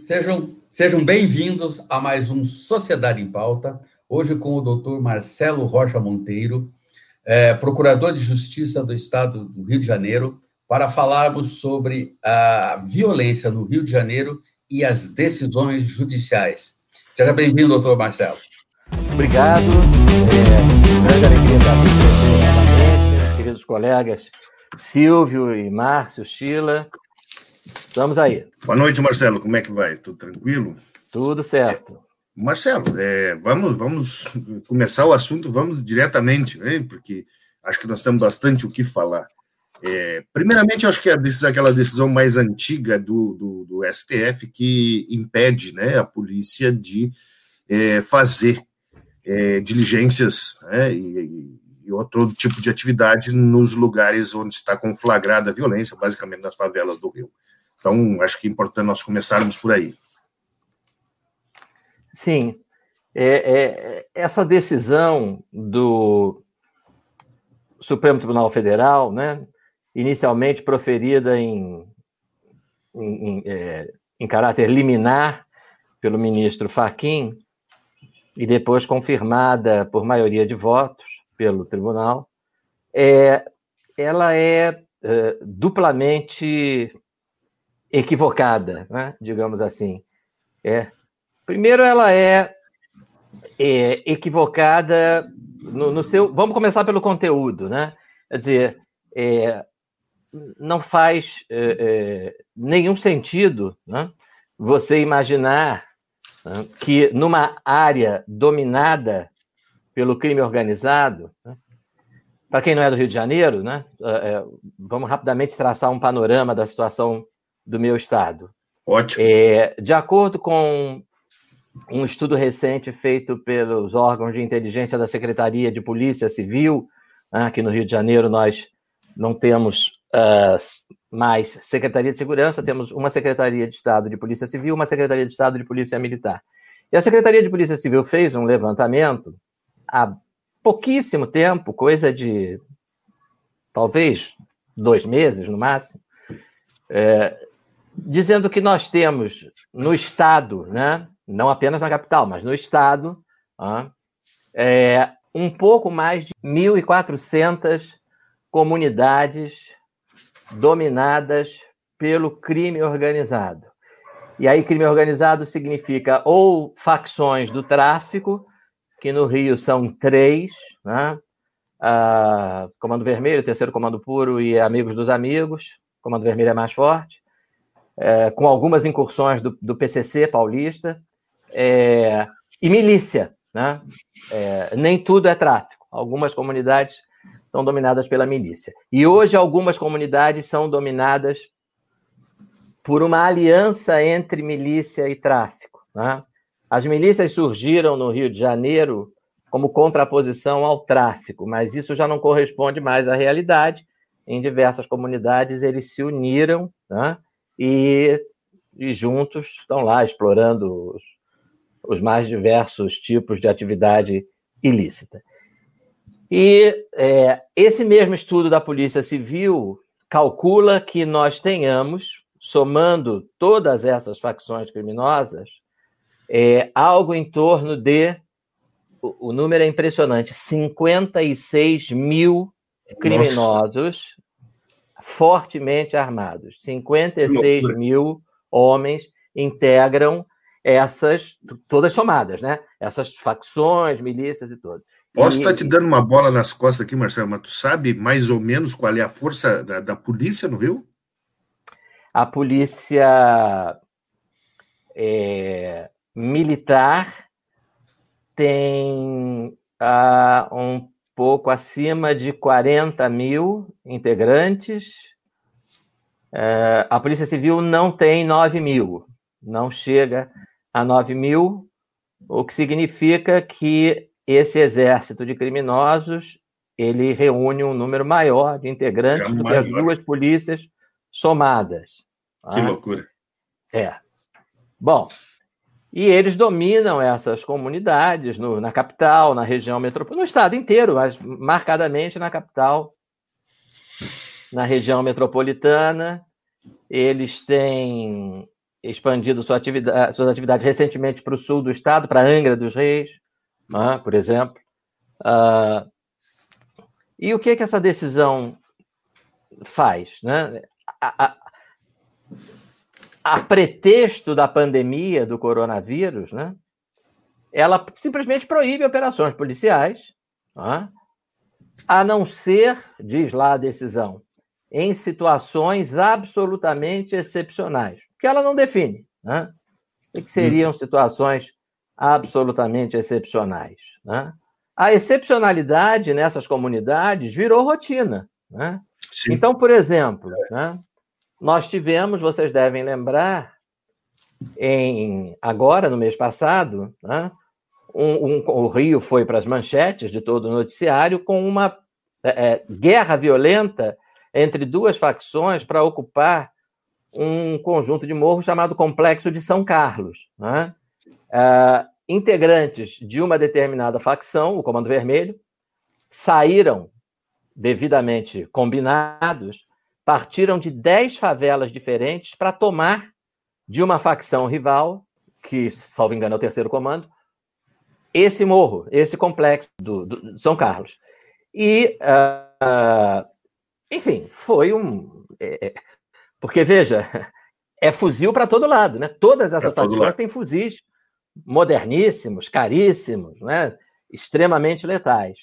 Sejam, sejam bem-vindos a mais um Sociedade em Pauta, hoje com o doutor Marcelo Rocha Monteiro, é, procurador de Justiça do Estado do Rio de Janeiro, para falarmos sobre a violência no Rio de Janeiro e as decisões judiciais. Seja bem-vindo, doutor Marcelo. Obrigado. É, grande alegria estar aqui novamente, queridos colegas Silvio e Márcio, Sheila. Estamos aí. Boa noite, Marcelo. Como é que vai? Tudo tranquilo? Tudo certo. Marcelo, é, vamos, vamos começar o assunto, vamos diretamente, né? Porque acho que nós temos bastante o que falar. É, primeiramente, acho que é aquela decisão mais antiga do, do, do STF que impede né, a polícia de é, fazer é, diligências né, e, e, outro tipo de atividade nos lugares onde está conflagrada a violência, basicamente nas favelas do Rio. Então, acho que é importante nós começarmos por aí. Sim. É, é, essa decisão do Supremo Tribunal Federal, né, inicialmente proferida em, em, é, em caráter liminar pelo ministro Faquim e depois confirmada por maioria de votos pelo tribunal, é, ela é, é duplamente equivocada, né? digamos assim. É. Primeiro, ela é, é equivocada no, no, seu. Vamos começar pelo conteúdo, né? Quer dizer, é, não faz é, é nenhum sentido né? você imaginar né, que numa área dominada pelo crime organizado, né? para quem não é do Rio de Janeiro, né? É, é, vamos rapidamente traçar um panorama da situação do meu estado. Ótimo. É, de acordo com um estudo recente feito pelos órgãos de inteligência da Secretaria de Polícia Civil, né, aqui no Rio de Janeiro nós não temos uh, mais Secretaria de Segurança, temos uma Secretaria de Estado de Polícia Civil, uma Secretaria de Estado de Polícia Militar. E a Secretaria de Polícia Civil fez um levantamento há pouquíssimo tempo, coisa de talvez dois meses no máximo, é, dizendo que nós temos no Estado, né, não apenas na capital, mas no Estado, é, um pouco mais de 1.400 comunidades dominadas pelo crime organizado. E aí, crime organizado significa ou facções do tráfico, que no Rio são três, né? Comando Vermelho, Terceiro Comando Puro e Amigos dos Amigos. Comando Vermelho é mais forte é, com algumas incursões do, do PCC paulista, é, e milícia. Né? É, nem tudo é tráfico. Algumas comunidades são dominadas pela milícia. E hoje algumas comunidades são dominadas por uma aliança entre milícia e tráfico. Né? As milícias surgiram no Rio de Janeiro como contraposição ao tráfico, mas isso já não corresponde mais à realidade. Em diversas comunidades eles se uniram né? E, e juntos estão lá explorando os, os mais diversos tipos de atividade ilícita. E é, esse mesmo estudo da Polícia Civil calcula que nós tenhamos, somando todas essas facções criminosas, é, algo em torno de. O, o número é impressionante: 56 mil criminosos Nossa fortemente armados. 56 mil homens integram essas, todas somadas, né? Essas facções, milícias e tudo. Posso estar tá te dando uma bola nas costas aqui, Marcelo, mas tu sabe mais ou menos qual é a força da, da polícia no Rio? A polícia é, militar tem uh, um pouco acima de 40 mil integrantes. É, a Polícia Civil não tem 9 mil, não chega a 9 mil, o que significa que esse exército de criminosos ele reúne um número maior de integrantes do que as duas polícias somadas. Que ah, loucura. É. Bom, e eles dominam essas comunidades no, na capital, na região metropolitana, no estado inteiro, mas marcadamente na capital, na região metropolitana. Eles têm expandido sua atividade, suas atividades recentemente para o sul do estado, para Angra dos Reis, né, por exemplo. Uh, e o que, que essa decisão faz? Né? A, a, a pretexto da pandemia do coronavírus, né, ela simplesmente proíbe operações policiais, né, a não ser, diz lá a decisão, em situações absolutamente excepcionais, que ela não define. Né? O que seriam situações absolutamente excepcionais? Né? A excepcionalidade nessas comunidades virou rotina. Né? Então, por exemplo, né, nós tivemos, vocês devem lembrar, em agora, no mês passado, né, um, um, o Rio foi para as manchetes de todo o noticiário com uma é, é guerra violenta entre duas facções para ocupar um conjunto de morros chamado Complexo de São Carlos. Né? Uh, integrantes de uma determinada facção, o Comando Vermelho, saíram devidamente combinados, partiram de dez favelas diferentes para tomar de uma facção rival, que, salvo engano, é o terceiro comando, esse morro, esse complexo do, do São Carlos. E uh, enfim, foi um. É, é porque, veja, é fuzil para todo lado, né? Todas essas facções têm fuzis moderníssimos, caríssimos, né? extremamente letais.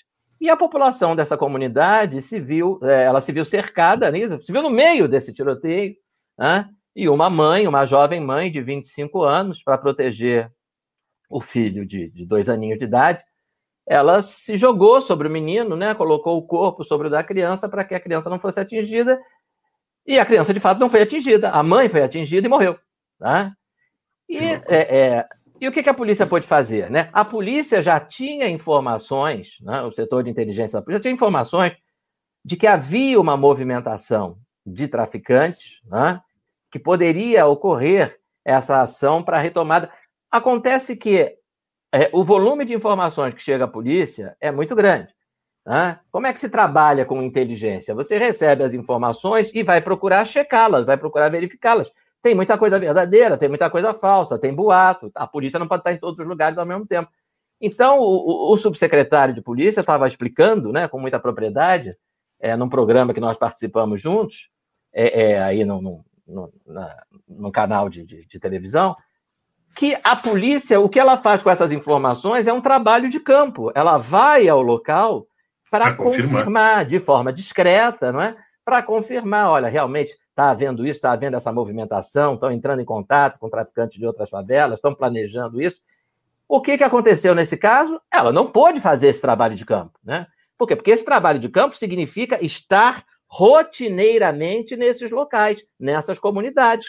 E a população dessa comunidade se viu, é, ela se viu cercada, né? se viu no meio desse tiroteio, né? e uma mãe, uma jovem mãe de 25 anos, para proteger o filho de, de dois aninhos de idade, ela se jogou sobre o menino, né? Colocou o corpo sobre o da criança para que a criança não fosse atingida. E a criança, de fato, não foi atingida. A mãe foi atingida e morreu. Tá? E, é, é, e o que, a polícia pôde fazer? Né? A polícia já tinha informações, né? o setor de inteligência da polícia tinha informações de que havia uma movimentação de traficantes, né? que poderia ocorrer essa ação para retomada. Acontece que é, o volume de informações que chega à polícia é muito grande. Né? Como é que se trabalha com inteligência? Você recebe as informações e vai procurar checá-las, vai procurar verificá-las. Tem muita coisa verdadeira, tem muita coisa falsa, tem boato. A polícia não pode estar em todos os lugares ao mesmo tempo. Então, o, o subsecretário de polícia estava explicando, né, com muita propriedade, é, num programa que nós participamos juntos, é, é aí no, no, no, na, no canal de, de, de televisão, que a polícia, o que ela faz com essas informações é um trabalho de campo. Ela vai ao local para confirmar. confirmar. de forma discreta, não é? Para confirmar, olha, realmente está havendo isso, está havendo essa movimentação, estão entrando em contato com traficantes de outras favelas, estão planejando isso. O que, que aconteceu nesse caso? Ela não pôde fazer esse trabalho de campo, né? Por quê? Porque esse trabalho de campo significa estar rotineiramente nesses locais, nessas comunidades.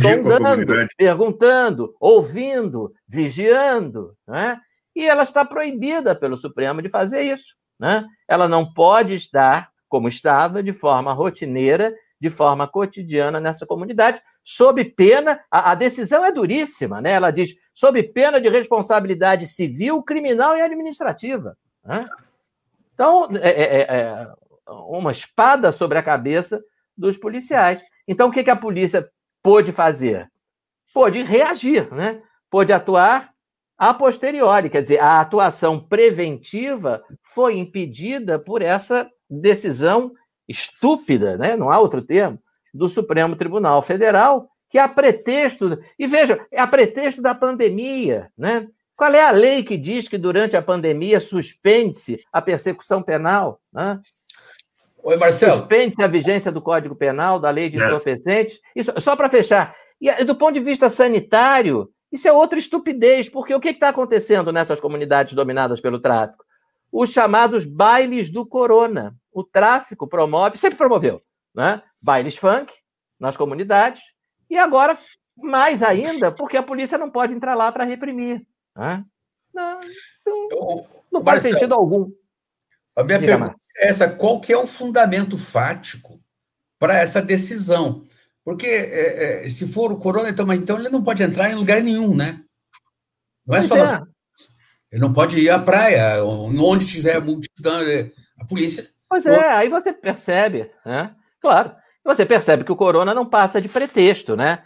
sondando, perguntando, ouvindo, vigiando. Né? E ela está proibida pelo Supremo de fazer isso. Né? Ela não pode estar, como estava, de forma rotineira, de forma cotidiana nessa comunidade, sob pena. A, a decisão é duríssima, né? ela diz, sob pena de responsabilidade civil, criminal e administrativa. Né? Então, é, é, é, é uma espada sobre a cabeça dos policiais. Então, o que, que a polícia pôde fazer? Pôde reagir, né? pôde atuar a posteriori, quer dizer, a atuação preventiva foi impedida por essa decisão estúpida, né? não há outro termo, do Supremo Tribunal Federal, que a pretexto, e veja, é a pretexto da pandemia, né? Qual é a lei que diz que durante a pandemia suspende-se a persecução penal? Né? Oi, Marcelo. Suspende a vigência do Código Penal, da lei de é. entorpecentes. Isso, só para fechar. E do ponto de vista sanitário, isso é outra estupidez, porque o que está acontecendo nessas comunidades dominadas pelo tráfico? Os chamados bailes do corona. O tráfico promove, sempre promoveu, né? bailes funk nas comunidades, e agora, mais ainda, porque a polícia não pode entrar lá para reprimir. Né? Não, não, não faz sentido algum. A minha Diga pergunta é essa: qual que é o fundamento fático para essa decisão? Porque é, é, se for o corona, então, mas então ele não pode entrar em lugar nenhum, né? Não é pois só. É. Nas... Ele não pode ir à praia, onde tiver multidão, é, a polícia. Pois é, aí você percebe, né? Claro, você percebe que o corona não passa de pretexto, né?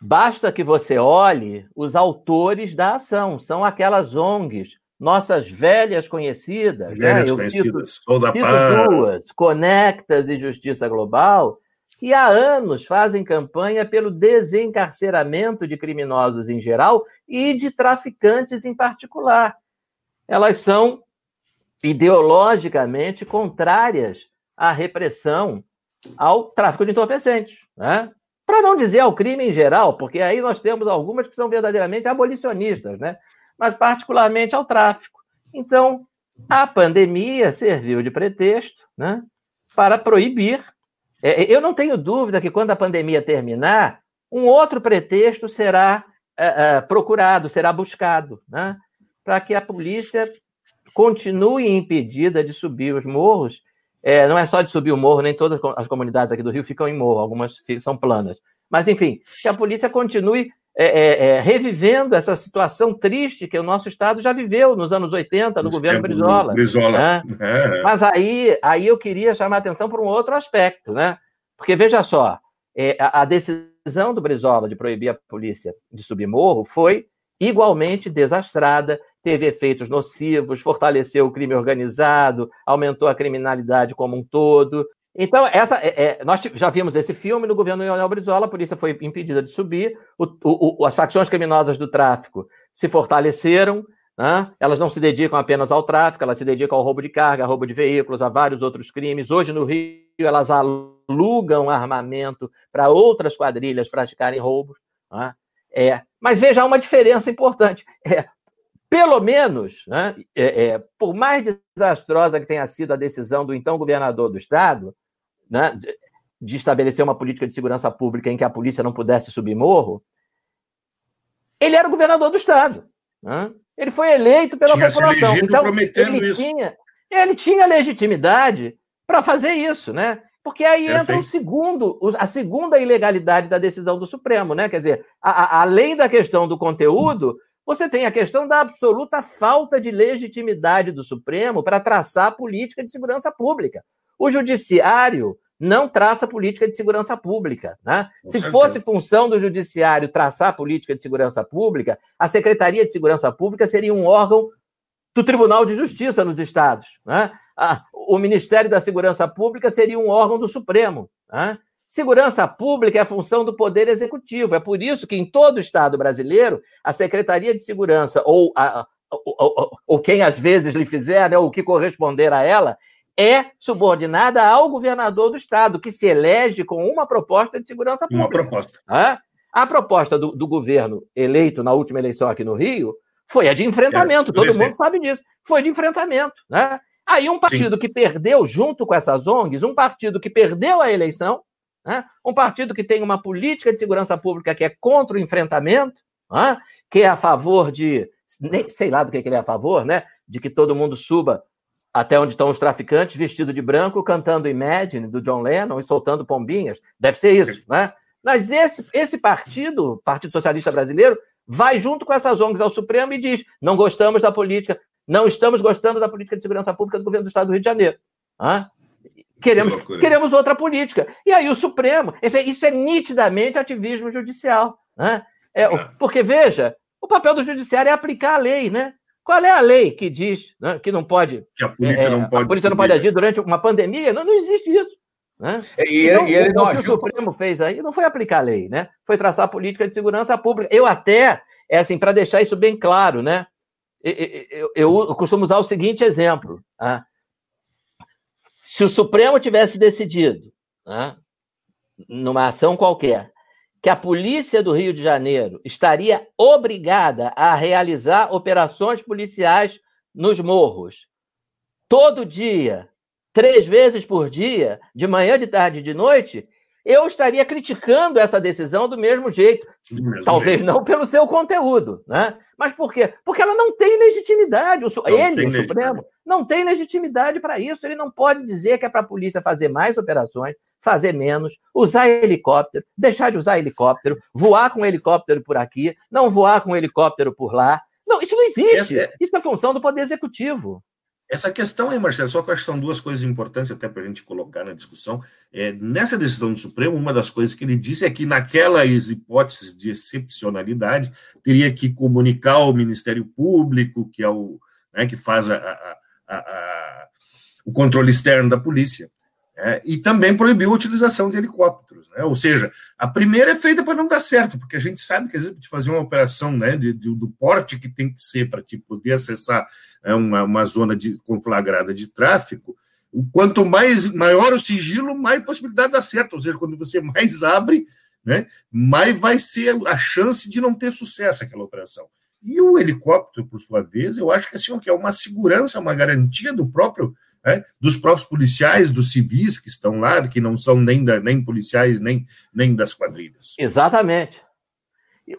Basta que você olhe os autores da ação, são aquelas ONGs, nossas velhas conhecidas. Né? Velhas né? conhecidas, cito, cito duas, Conectas e Justiça Global, que há anos fazem campanha pelo desencarceramento de criminosos em geral e de traficantes em particular. Elas são ideologicamente contrárias à repressão ao tráfico de entorpecentes. Né? Para não dizer ao crime em geral, porque aí nós temos algumas que são verdadeiramente abolicionistas, né? mas particularmente ao tráfico. Então, a pandemia serviu de pretexto né, para proibir. É, eu não tenho dúvida que quando a pandemia terminar, um outro pretexto será é, é, procurado, será buscado, né, para que a polícia continue impedida de subir os morros é, não é só de subir o morro, nem todas as comunidades aqui do Rio ficam em morro, algumas são planas. Mas, enfim, que a polícia continue é, é, é, revivendo essa situação triste que o nosso Estado já viveu nos anos 80, no Esse governo Brizola. Brizola. Né? É. Mas aí, aí eu queria chamar a atenção para um outro aspecto, né? Porque, veja só, é, a, a decisão do Brizola de proibir a polícia de subir morro foi igualmente desastrada, teve efeitos nocivos, fortaleceu o crime organizado, aumentou a criminalidade como um todo. Então, essa, é, é, nós já vimos esse filme no governo Leonel Brizola, a polícia foi impedida de subir, o, o, as facções criminosas do tráfico se fortaleceram, né? elas não se dedicam apenas ao tráfico, elas se dedicam ao roubo de carga, roubo de veículos, a vários outros crimes. Hoje, no Rio, elas alugam armamento para outras quadrilhas praticarem roubos. Né? É, mas veja, uma diferença importante. É, pelo menos, né, é, é, por mais desastrosa que tenha sido a decisão do então governador do estado, né, de, estabelecer uma política de segurança pública em que a polícia não pudesse subir morro, ele era o governador do estado. Né? Ele foi eleito pela tinha população. Então, ele isso. tinha, ele tinha legitimidade para fazer isso, né? Porque aí Perfeito. entra o segundo, a segunda ilegalidade da decisão do Supremo, né? Quer dizer, a, a, além da questão do conteúdo, você tem a questão da absoluta falta de legitimidade do Supremo para traçar a política de segurança pública. O judiciário não traça política de segurança pública. Né? Se certeza. fosse função do judiciário traçar política de segurança pública, a Secretaria de Segurança Pública seria um órgão do Tribunal de Justiça nos estados. Né? o Ministério da Segurança Pública seria um órgão do Supremo. Né? Segurança pública é a função do Poder Executivo. É por isso que, em todo o Estado brasileiro, a Secretaria de Segurança, ou, a, ou, ou, ou quem às vezes lhe fizer, né, o que corresponder a ela, é subordinada ao governador do Estado, que se elege com uma proposta de segurança pública. Uma proposta. A proposta do, do, governo eleito na última eleição aqui no Rio foi a de enfrentamento, é, todo mundo sabe disso. Foi de enfrentamento. Né? Aí um partido Sim. que perdeu, junto com essas ONGs, um partido que perdeu a eleição, né? Um partido que tem uma política de segurança pública que é contra o enfrentamento, né? que é a favor de. Sei lá do que, ele é a favor, né? De que todo mundo suba até onde estão os traficantes, vestido de branco, cantando Imagine, do John Lennon, e soltando pombinhas. Deve ser isso, né? Mas esse, esse partido, Partido Socialista Brasileiro, vai junto com essas ONGs ao Supremo e diz: não gostamos da política, não estamos gostando da política de segurança pública do governo do Estado do Rio de Janeiro. Né? Queremos, queremos outra política. E aí o Supremo, isso é, isso é nitidamente ativismo judicial. Né? É, é. Porque, veja, o papel do judiciário é aplicar a lei, né? Qual é a lei que diz né, que não pode. Que a polícia, é, não, pode a polícia não pode agir durante uma pandemia? Não, não existe isso. Né? E, então, e ele não o que o Supremo fez aí não foi aplicar a lei, né? Foi traçar a política de segurança pública. Eu até, é assim, para deixar isso bem claro, né? Eu, eu, eu, costumo usar o seguinte exemplo. Tá? Se o Supremo tivesse decidido, né, numa ação qualquer, que a polícia do Rio de Janeiro estaria obrigada a realizar operações policiais nos morros, todo dia, três vezes por dia, de manhã, de tarde e de noite, eu estaria criticando essa decisão do mesmo jeito. Do mesmo Talvez jeito. não pelo seu conteúdo, né? Mas por quê? Porque ela não tem legitimidade. O, ele, tem o Supremo, não tem legitimidade para isso. Ele não pode dizer que é para a polícia fazer mais operações, fazer menos, usar helicóptero, deixar de usar helicóptero, voar com helicóptero por aqui, não voar com helicóptero por lá. Não, isso não existe. É... Isso é função do Poder Executivo. Essa questão aí, Marcelo, só que eu acho que são duas coisas importantes até para a gente colocar na discussão. É, nessa decisão do Supremo, uma das coisas que ele disse é que naquelas hipóteses de excepcionalidade, teria que comunicar ao Ministério Público, que é o né, que faz a, a, a, o controle externo da polícia, é, e também proibiu a utilização de helicópteros. Né? Ou seja, a primeira é feita para não dar certo, porque a gente sabe que, vezes, de fazer uma operação né, de, de, do porte que tem que ser para te poder acessar né, uma, uma zona de, conflagrada de tráfico, quanto mais maior o sigilo, mais possibilidade de dar certo. Ou seja, quando você mais abre, né, mais vai ser a chance de não ter sucesso aquela operação. E o helicóptero, por sua vez, eu acho que, assim, que é uma segurança, uma garantia do próprio né, dos próprios policiais, dos civis que estão lá, que não são nem, da, nem policiais, nem, nem das quadrilhas. Exatamente.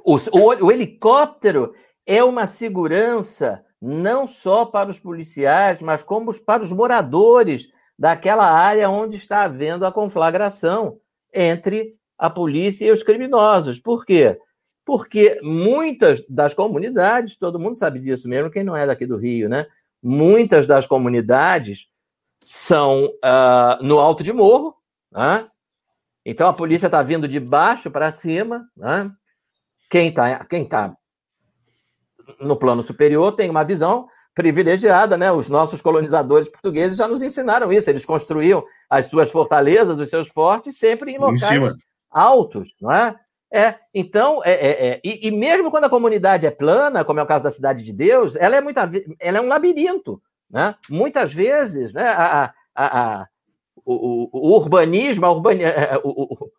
O, o, o helicóptero é uma segurança não só para os policiais, mas como para os moradores daquela área onde está havendo a conflagração entre a polícia e os criminosos. Por quê? Porque muitas das comunidades, todo mundo sabe disso mesmo, quem não é daqui do Rio, né? Muitas das comunidades são uh, no alto de morro, né? então a polícia está vindo de baixo para cima. Né? Quem está quem tá no plano superior tem uma visão privilegiada, né? Os nossos colonizadores portugueses já nos ensinaram isso. Eles construíam as suas fortalezas, os seus fortes, sempre em locais em altos, não é? É, então, é, é, é e, e, mesmo quando a comunidade é plana, como é o caso da Cidade de Deus, ela é, muita, ela é um labirinto. Né? Muitas vezes, né, a, a, a o, o, urbanismo, urbani, é, o,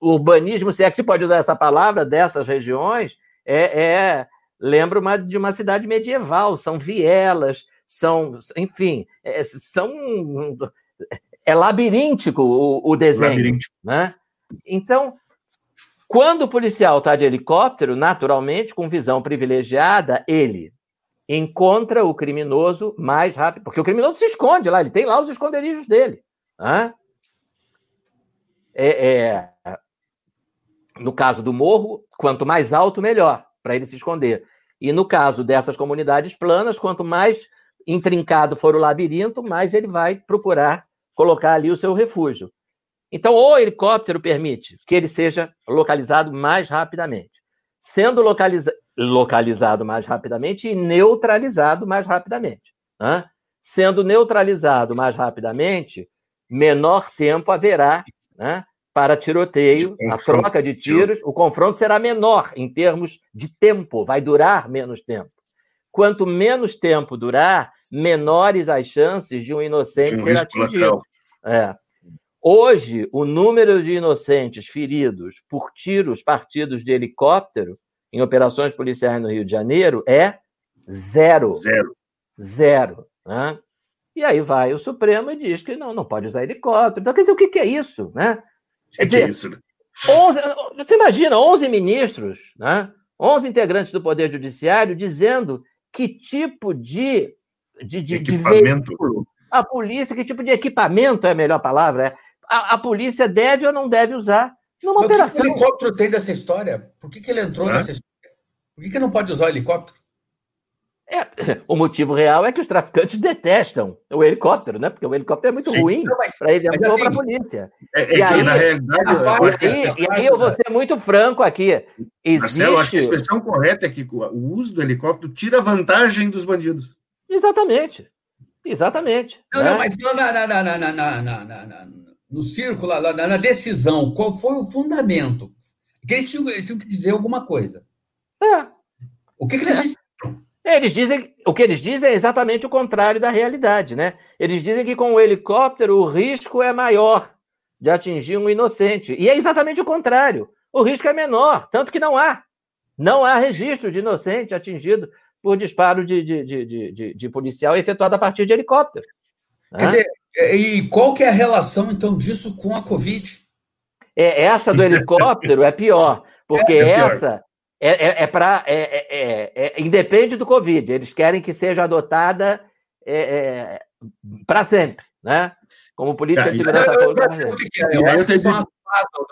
o, urbanismo, se é que se pode usar essa palavra, dessas regiões, é, é lembra uma, de uma cidade medieval, são vielas, são, enfim, é, são é labiríntico o, o desenho, labiríntico. né? Então, quando o policial está de helicóptero, naturalmente, com visão privilegiada, ele encontra o criminoso mais rápido, porque o criminoso se esconde lá, ele tem lá os esconderijos dele. Né? É, é, no caso do morro, quanto mais alto, melhor, para ele se esconder. E no caso dessas comunidades planas, quanto mais intrincado for o labirinto, mais ele vai procurar colocar ali o seu refúgio. Então, o helicóptero permite que ele seja localizado mais rapidamente. Sendo localizado localizado mais rapidamente e neutralizado mais rapidamente. Né? Sendo neutralizado mais rapidamente, menor tempo haverá né, para tiroteio, a troca de tiros, o confronto será menor em termos de tempo, vai durar menos tempo. Quanto menos tempo durar, menores as chances de um inocente ser atingido. É. Hoje, o número de inocentes feridos por tiros partidos de helicóptero em operações policiais no Rio de Janeiro é zero. Zero. Zero. Né? E aí vai o Supremo e diz que não, não pode usar helicóptero. Então, quer dizer, o que, que é isso? Né? Quer dizer, que é isso? 11, você imagina 11 ministros, né? 11 integrantes do Poder Judiciário dizendo que tipo de, de, de, equipamento. De veículo, a polícia, que tipo de equipamento é a melhor palavra, é, a, a polícia deve ou não deve usar numa Mas operação. O que, o helicóptero tem dessa história? Por que, que ele entrou nessa história? Por que, que não pode usar o helicóptero? É, o motivo real é que os traficantes detestam o helicóptero, né? Porque o helicóptero é muito Sim, ruim para ele, é muito assim, para a polícia. É, é e, aí, na realidade, eu aí, e aí eu vou ser muito franco aqui. Existe... Marcelo, acho que a expressão correta é que o uso do helicóptero tira vantagem dos bandidos. Exatamente. Exatamente. Não, né? não, mas não na, na, na, na, na, na, na no círculo, lá, na decisão, qual foi o fundamento? Que eles, tinham, eles tinham que dizer alguma coisa. É. O que, que eles disseram? Eles dizem, o que eles dizem é exatamente o contrário da realidade, né? Eles dizem que com o helicóptero o risco é maior de atingir um inocente. E é exatamente o contrário. O risco é menor, tanto que não há. Não há registro de inocente atingido por disparo de, de, de, de, de policial efetuado a partir de helicóptero. Quer dizer, e qual que é a relação, então, disso com a Covid? É, essa do helicóptero é pior, porque é, é pior. essa é, é, é para. É, é, é, independe do Covid, eles querem que seja adotada para sempre, né? Como política de segurança pública. Eu, eu, eu, eu, eu,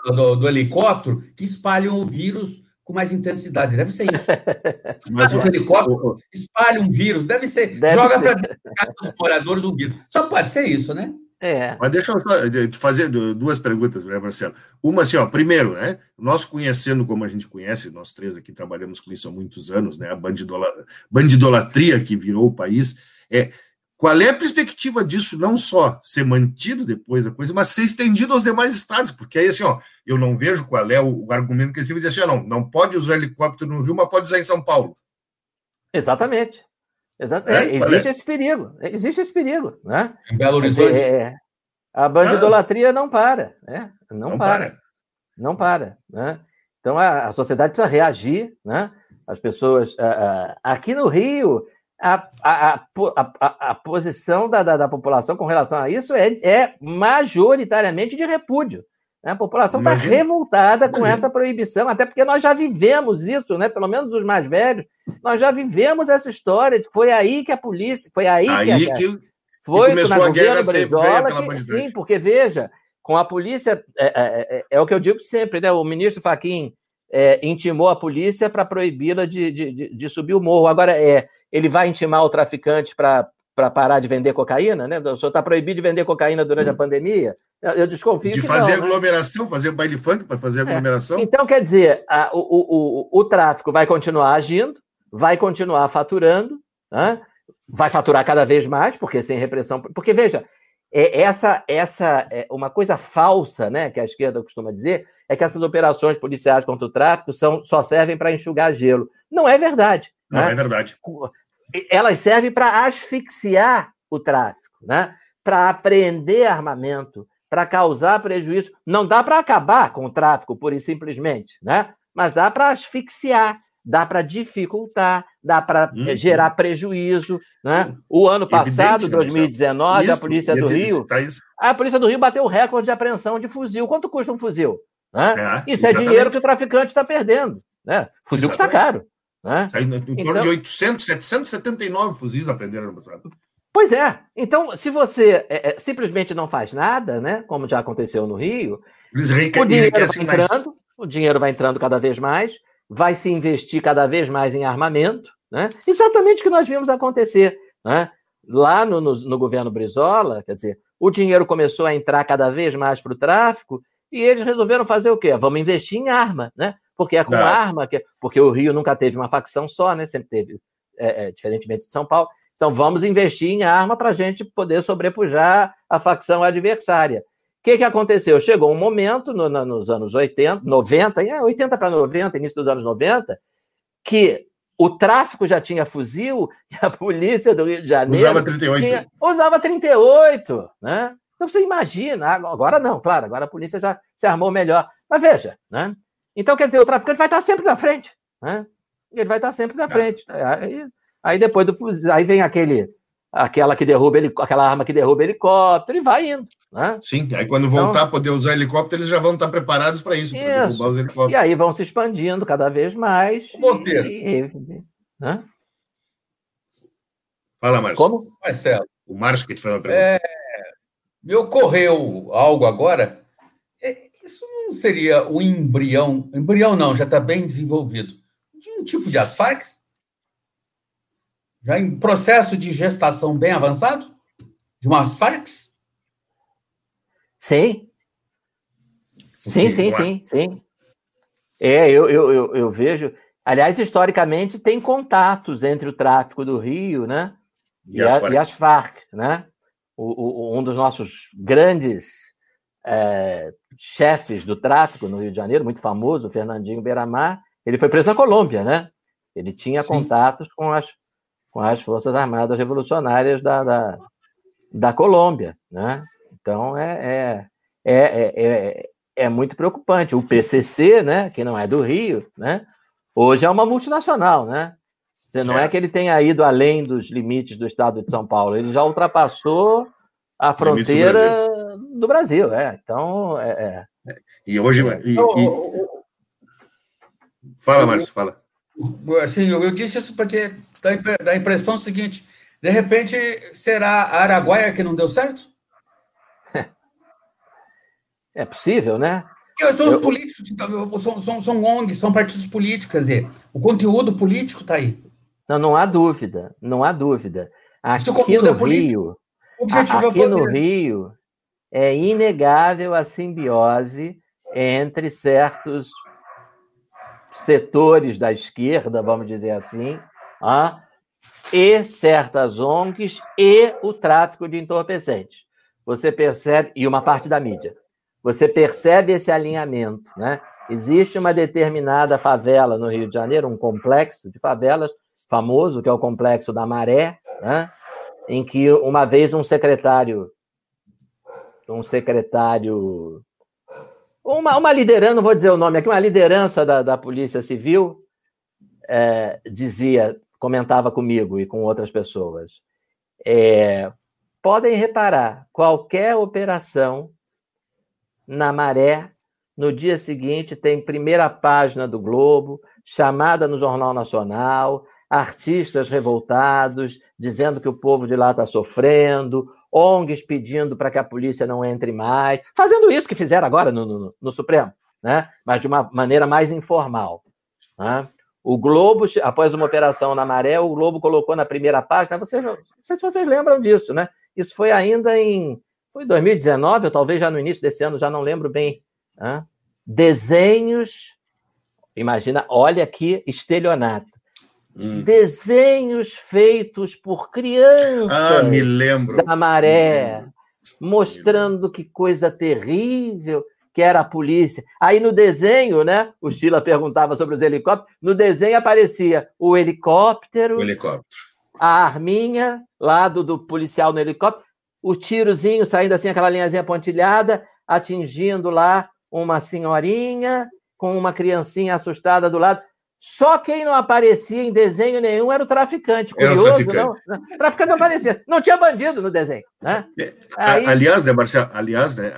do, do, do helicóptero que espalham o vírus com mais intensidade. Deve ser isso. Mas o helicóptero espalha um vírus, deve ser. Deve joga para os moradores do vírus. Só pode ser isso, né? É. Mas deixa eu te fazer duas perguntas, né, Marcelo? Uma assim, ó, primeiro, né? Nós conhecendo como a gente conhece, nós três aqui trabalhamos com isso há muitos anos, né? A bandidolatria que virou o país. É, qual é a perspectiva disso não só ser mantido depois da coisa, mas ser estendido aos demais estados? Porque aí, assim, ó, eu não vejo qual é o, o argumento que eles dizem assim, ó, não, não pode usar helicóptero no Rio, mas pode usar em São Paulo. Exatamente. Exato. É, é existe é? esse perigo. Existe esse perigo. Né? Em Belo Horizonte. É, a bandidolatria ah. não para. Né? Não, não para. para. Não para. Né? Então a, a, sociedade precisa reagir. Né? As pessoas. aqui no Rio, a, a, a, a posição da, da, da, população com relação a isso é, é majoritariamente de repúdio. Né? A população está revoltada com essa proibição, até porque nós já vivemos isso, né? pelo menos os mais velhos, nós já vivemos essa história. Foi aí que a polícia, foi aí, aí que, que, foi que começou a guerra Brizola, que, sim, porque veja, com a polícia, é, é, é, é, o que eu digo sempre, né? O ministro Faquim é, intimou a polícia para proibi-la de, de, de, subir o morro. Agora, é, ele vai intimar o traficante para parar de vender cocaína, né? O senhor está proibido de vender cocaína durante a pandemia? Eu desconfio. De fazer não, né? aglomeração, né? fazer baile funk para fazer é. aglomeração. Então, quer dizer, a, o, o, o, o tráfico vai continuar agindo, vai continuar faturando, né? vai faturar cada vez mais, porque sem repressão. Porque, veja, é, essa, essa é uma coisa falsa, né, que a esquerda costuma dizer, é que essas operações policiais contra o tráfico são, só servem para enxugar gelo. Não é verdade. Não né? é verdade. Elas servem para asfixiar o tráfico, né? para apreender armamento, para causar prejuízo. Não dá para acabar com o tráfico, pura e simplesmente, né? mas dá para asfixiar, dá para dificultar, dá para eh, uhum. gerar prejuízo. Né? O ano passado, Evidente, 2019, isso, a Polícia do Rio. Tá a Polícia do Rio bateu o recorde de apreensão de fuzil. Quanto custa um fuzil? Né? É, isso é dinheiro que o traficante está perdendo. Né? Fuzil que está caro. Né? Em torno então, de 800, 779 fuzis aprenderam no passado. Pois é. Então, se você é, é, simplesmente não faz nada, né, como já aconteceu no Rio, o dinheiro vai entrando, mais. o dinheiro vai entrando cada vez mais, vai se investir cada vez mais em armamento, né? Exatamente o que nós vimos acontecer, né? Lá no, no, no governo Brizola, quer dizer, o dinheiro começou a entrar cada vez mais para o tráfico e eles resolveram fazer o quê? Vamos investir em arma, né? Porque é com Não. arma, que, porque o Rio nunca teve uma facção só, né? Sempre teve, é, é, diferentemente de São Paulo. Então vamos investir em arma para a gente poder sobrepujar a facção adversária. O que, que aconteceu? Chegou um momento no, no, nos anos 80, 90, é, 80 para 90, início dos anos 90, que o tráfico já tinha fuzil e a polícia do Rio de Janeiro. Usava 38. Tinha, usava 38, né? Então você imagina, agora não, claro, agora a polícia já se armou melhor. Mas veja, né? Então, quer dizer, o traficante vai estar sempre na frente, né? Ele vai estar sempre na é. frente. Aí, aí depois do fuzil, aí vem aquele, aquela que derruba ele, aquela arma que derruba helicóptero e vai indo. Né? Sim, aí quando voltar então, a poder usar helicóptero, eles já vão estar preparados para isso, isso. para derrubar os helicópteros. E aí vão se expandindo cada vez mais. Monteiro. E, e, né? Fala, Márcio. Como? Marcelo. O Márcio que te fez uma pergunta. É, me ocorreu algo agora. É, isso não seria o embrião? Embrião não, já está bem desenvolvido. De um tipo de asfarx? Já em processo de gestação bem avançado? De uma asfarx? Sim. Sim, sim, sim, sim. É, eu, eu, eu, eu, vejo. Aliás, historicamente, tem contatos entre o tráfico do Rio né, e, e, as, e as, Farc. Né? O, o, um dos nossos grandes é, chefes do tráfico no Rio de Janeiro, muito famoso, o Fernandinho Beiramar, ele foi preso na Colômbia, né? Ele tinha Sim. contatos com as, com as Forças Armadas Revolucionárias da, da, da Colômbia, né? Então, é, é, é, é, é muito preocupante. O PCC, né, que não é do Rio, né, hoje é uma multinacional, né? Não é que ele tenha ido além dos limites do estado de São Paulo, ele já ultrapassou a fronteira do Brasil. do Brasil, é. Então, é, é. E hoje. E, e... Fala, Márcio, fala. Assim, eu, eu disse isso porque dá a impressão seguinte: de repente, será a Araguaia que não deu certo? É possível, né? São os políticos, então, são, são, são ONGs, são partidos políticos, quer dizer, o conteúdo político está aí. Não, não há dúvida, não há dúvida. Aqui no Rio, aqui no Rio, é inegável a simbiose entre certos setores da esquerda, vamos dizer assim, ah, e certas ONGs e o tráfico de entorpecentes. Você percebe, e uma parte da mídia, você percebe esse alinhamento, né? Existe uma determinada favela no Rio de Janeiro, um complexo de favelas famoso, que é o Complexo da Maré, né? em que uma vez um secretário, um secretário, uma, uma liderança, não vou dizer o nome aqui, uma liderança da, da Polícia Civil é, dizia, comentava comigo e com outras pessoas, é, podem reparar, qualquer operação na Maré, no dia seguinte tem primeira página do Globo, chamada no Jornal Nacional, artistas revoltados, dizendo que o povo de lá está sofrendo, ONGs pedindo para que a polícia não entre mais, fazendo isso que fizeram agora no, no, no Supremo, né? mas de uma maneira mais informal. Né? O Globo, após uma operação na Maré, o Globo colocou na primeira página, vocês, não sei se vocês lembram disso, né? Isso foi ainda em foi 2019, ou talvez já no início desse ano, já não lembro bem. Né? Desenhos, imagina, olha aqui, estelionato. Hum. Desenhos feitos por crianças ah, me lembro. da maré, mostrando que coisa terrível que era a polícia. Aí no desenho, né? O Sheila perguntava sobre os helicópteros. No desenho aparecia o helicóptero, o helicóptero. a arminha lá do, do policial no helicóptero, o tirozinho saindo assim, aquela linhazinha pontilhada, atingindo lá uma senhorinha com uma criancinha assustada do lado. Só quem não aparecia em desenho nenhum era o traficante. Curioso, era o traficante. não? Traficante não aparecia. Não tinha bandido no desenho. Né? É, Aí... Aliás, né, Marcelo? Aliás, né,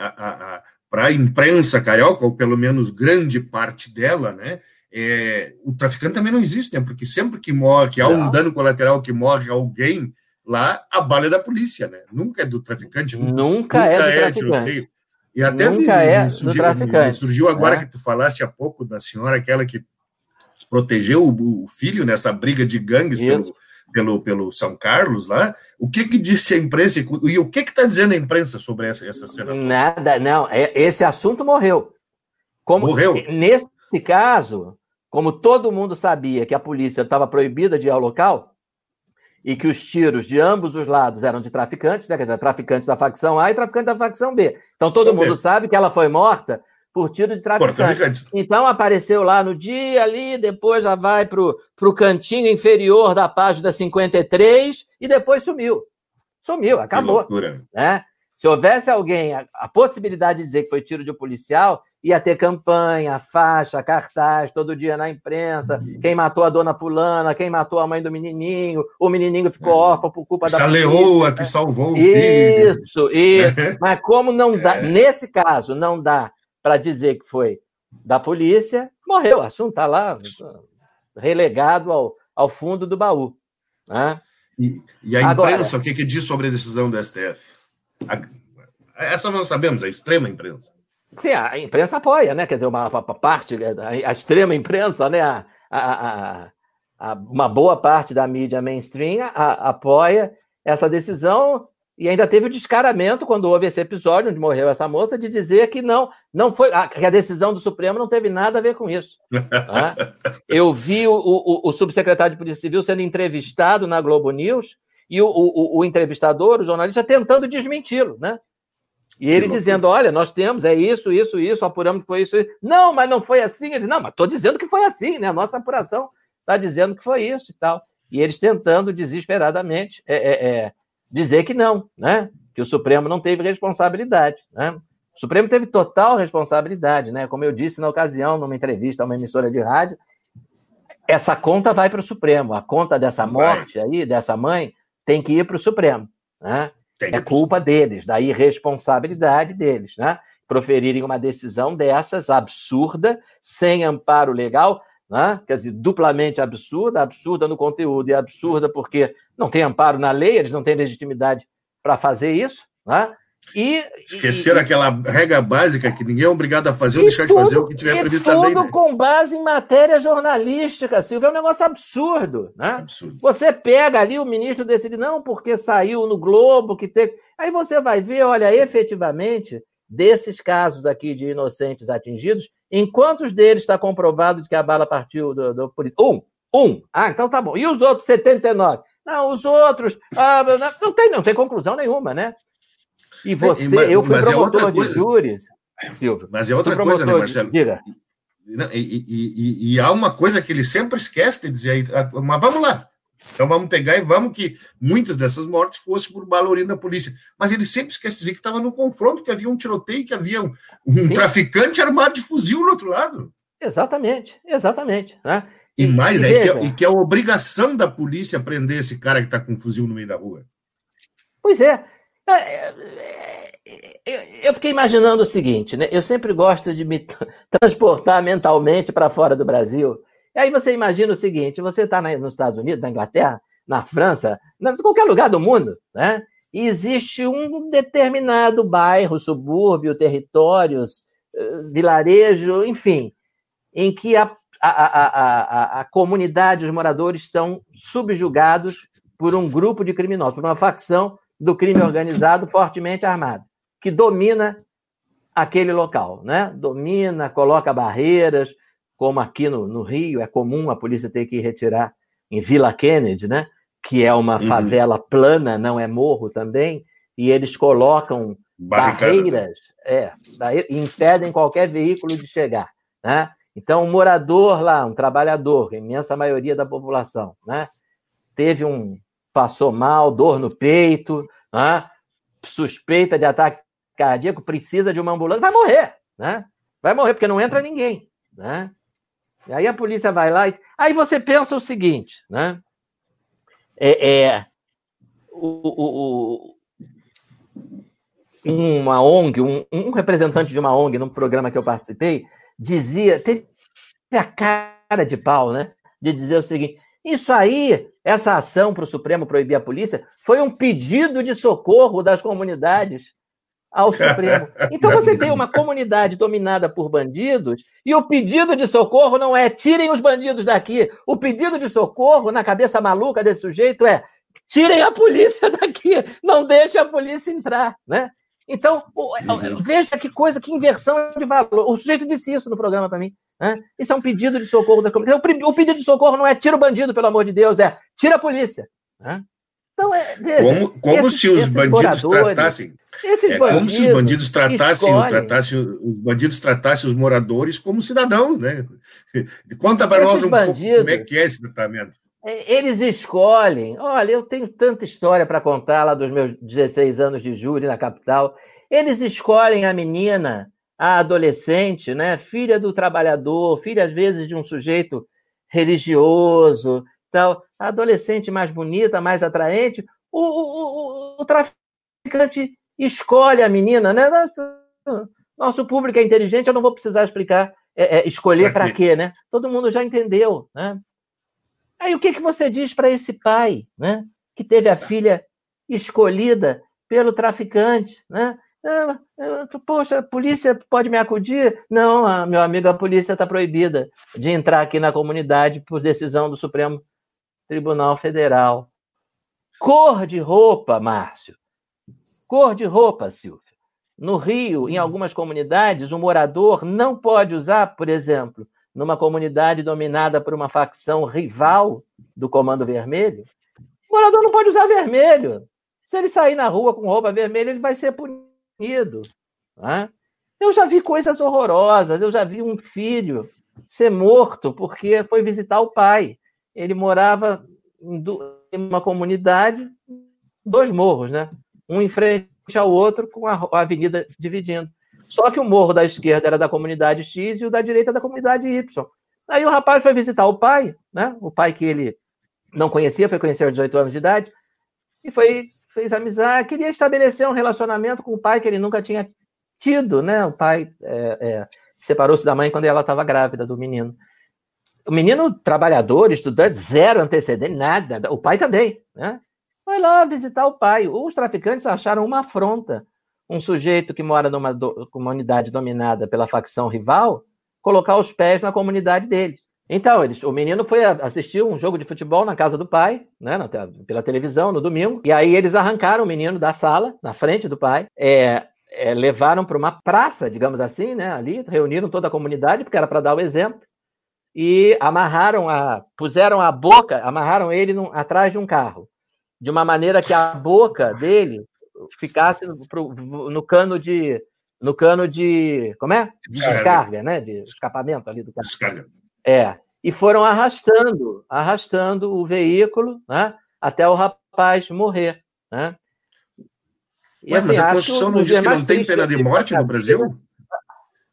para a imprensa carioca, ou pelo menos grande parte dela, né? É, o traficante também não existe, né? Porque sempre que morre, que há um dano colateral que morre alguém, lá a bala é da polícia, né? Nunca é do traficante. Nunca, nunca é do é traficante. E até nunca me, é me surgiu. Me surgiu agora é. que tu falaste há pouco da senhora, aquela que protegeu o, filho nessa briga de gangues pelo, pelo, pelo São Carlos lá. O que que disse a imprensa e o que que está dizendo a imprensa sobre essa, essa cena? Nada, não. É, esse assunto morreu. Como, morreu. Nesse caso, como todo mundo sabia que a polícia estava proibida de ir ao local e que os tiros de ambos os lados eram de traficantes, né? quer dizer, traficantes da facção A e traficantes da facção B. Então todo mundo sabe que ela foi morta por tiro de traficante. Então apareceu lá no dia ali, depois já vai para o cantinho inferior da página 53 e depois sumiu. Sumiu, acabou. Né? Se houvesse alguém, a, a, possibilidade de dizer que foi tiro de um policial, ia ter campanha, faixa, cartaz, todo dia na imprensa, quem matou a dona fulana, quem matou a mãe do menininho, o menininho ficou é. órfão por culpa Essa da polícia. leoa que salvou o Isso, filho. isso. Mas como não dá, é. nesse caso, não dá para dizer que foi da polícia, morreu. O assunto está lá, relegado ao, ao fundo do baú. Né? E, e, a Agora, imprensa, o que, que diz sobre a decisão do STF? A, essa nós sabemos, a extrema imprensa. Sim, a imprensa apoia, né? Quer dizer, uma, uma parte, a, a, extrema imprensa, né? A, a, a, uma boa parte da mídia mainstream apoia essa decisão e ainda teve o descaramento, quando houve esse episódio onde morreu essa moça, de dizer que não, não foi, que a decisão do Supremo não teve nada a ver com isso. Né? Eu vi o, o, o, subsecretário de Polícia Civil sendo entrevistado na Globo News e o, o, o entrevistador, o jornalista, tentando desmenti-lo, né? E ele dizendo: olha, nós temos, é isso, isso, isso, apuramos que foi isso, isso. Não, mas não foi assim. Ele não, mas estou dizendo que foi assim, né? A nossa apuração está dizendo que foi isso e tal. E eles tentando desesperadamente. É, é, é, dizer que não, né? Que o Supremo não teve responsabilidade, né? O Supremo teve total responsabilidade, né? Como eu disse na ocasião, numa entrevista a uma emissora de rádio, essa conta vai para o Supremo. A conta dessa morte aí, dessa mãe, tem que ir para o Supremo, né? é culpa deles, da irresponsabilidade deles, né? Proferirem uma decisão dessas absurda, sem amparo legal, né? quer dizer, duplamente absurda, absurda no conteúdo e absurda porque não tem amparo na lei, eles não têm legitimidade para fazer isso, né? E, Esqueceram e, aquela regra básica que ninguém é obrigado a fazer ou deixar tudo, de fazer o que tiver previsto também. Tudo né? com base em matéria jornalística, Silvio. É um negócio absurdo. Né? Absurdo. Você pega ali, o ministro decide, não, porque saiu no Globo, que teve. Aí você vai ver, olha, efetivamente, desses casos aqui de inocentes atingidos, em quantos deles está comprovado de que a bala partiu do, do... Um. Um. Ah, então tá bom. E os outros 79? Não, os outros. Ah, não, tem, não tem conclusão nenhuma, né? E você, mas, eu fui é promotor é de júris, Silvio. Mas é outra coisa, né, Marcelo? De... Diga. E, e, e, e, há uma coisa que ele sempre esquece de dizer aí, ah, mas vamos lá. Então vamos pegar e vamos que muitas dessas mortes fossem por bala da polícia. Mas ele sempre esquece de dizer que estava num confronto, que havia um tiroteio, que havia um, um traficante armado de fuzil no outro lado. Exatamente, exatamente. Né? E, mais, e, é, que é, que é a obrigação da polícia prender esse cara que está com um fuzil no meio da rua. Pois é. é, é eu fiquei imaginando o seguinte, né? Eu sempre gosto de me transportar mentalmente para fora do Brasil. E aí você imagina o seguinte: você está nos Estados Unidos, na Inglaterra, na França, em qualquer lugar do mundo, né? E existe um determinado bairro, subúrbio, territórios, eh, vilarejo, enfim, em que a a, a, a, comunidade, os moradores estão subjugados por um grupo de criminosos, por uma facção do crime organizado fortemente armado, que domina aquele local, né? Domina, coloca barreiras, como aqui no, no Rio é comum a polícia ter que retirar em Vila Kennedy, né? Que é uma uhum. favela plana, não é morro também, e eles colocam barreiras, é, impedem qualquer veículo de chegar, né? Então, um morador lá, um trabalhador, a imensa maioria da população, né? Teve um. passou mal, dor no peito, né? suspeita de ataque cardíaco, precisa de uma ambulância, vai morrer, né? Vai morrer, porque não entra ninguém, né? E aí a polícia vai lá e. Aí você pensa o seguinte, né? É, é o, o, uma ONG, um, um representante de uma ONG, num programa que eu participei, dizia, teve a cara de pau, né? De dizer o seguinte: isso aí, essa ação para o Supremo proibir a polícia, foi um pedido de socorro das comunidades ao Supremo. Então você tem uma comunidade dominada por bandidos e o pedido de socorro não é tirem os bandidos daqui. O pedido de socorro, na cabeça maluca desse sujeito, é tirem a polícia daqui, não deixe a polícia entrar, né? Então, uhum. veja que coisa, que inversão de valor. O sujeito disse isso no programa para mim. Né? Isso é um pedido de socorro da comunidade. O pedido de socorro não é tira o bandido, pelo amor de Deus, é tira a polícia. Né? Então, é, veja, como, como esses, se os bandidos tratassem. É, como se os bandidos tratassem, tratassem, os bandidos tratassem os moradores como cidadãos, né? Conta para nós um bandidos, pouco como é que é esse tratamento. É, eles escolhem. Olha, eu tenho tanta história para contar lá dos meus 16 anos de júri na capital. Eles escolhem a menina, a adolescente, né, filha do trabalhador, filha às vezes de um sujeito religioso, tal, a adolescente mais bonita, mais atraente. O, o, o, o traficante escolhe a menina, né? Nosso público é inteligente, eu não vou precisar explicar, é, é, escolher para quê, né? Todo mundo já entendeu, né? Aí o que, que você diz para esse pai, né? Que teve a filha escolhida pelo traficante, né? Ah, poxa, a polícia pode me acudir? Não, meu amigo, a polícia está proibida de entrar aqui na comunidade por decisão do Supremo Tribunal Federal. Cor de roupa, Márcio. Cor de roupa, Silvio. No Rio, em algumas comunidades, o morador não pode usar, por exemplo, numa comunidade dominada por uma facção rival do Comando Vermelho, o morador não pode usar vermelho. Se ele sair na rua com roupa vermelha, ele vai ser punido. Né? Eu já vi coisas horrorosas. Eu já vi um filho ser morto porque foi visitar o pai. Ele morava em uma comunidade, dois morros, né? Um em frente ao outro, com a avenida dividindo. Só que o morro da esquerda era da comunidade X e o da direita da comunidade Y. Aí o rapaz foi visitar o pai, né? O pai que ele não conhecia, foi conhecer aos 18 anos de idade, e foi fez amizade, queria estabelecer um relacionamento com o pai que ele nunca tinha tido, né? O pai é, é, separou-se da mãe quando ela estava grávida do menino. O menino trabalhador, estudante, zero antecedente, nada. O pai também, né? Foi lá visitar o pai. Os traficantes acharam uma afronta um sujeito que mora numa do, comunidade dominada pela facção rival colocar os pés na comunidade dele. Então, eles, o menino foi assistir um jogo de futebol na casa do pai, né, na, pela televisão, no domingo, e aí eles arrancaram o menino da sala, na frente do pai, é, é, levaram para uma praça, digamos assim, né, ali, reuniram toda a comunidade, porque era para dar o exemplo, e amarraram a, puseram a boca, amarraram ele num, atrás de um carro, de uma maneira que a boca dele ficasse no, pro, no cano de no cano de como é de descarga, né de escapamento ali do carro. Descarga. É. E foram arrastando, arrastando o veículo né, até o rapaz morrer. Né? E, Ué, assim, mas a Constituição não diz que não tem pena de morte no Brasil?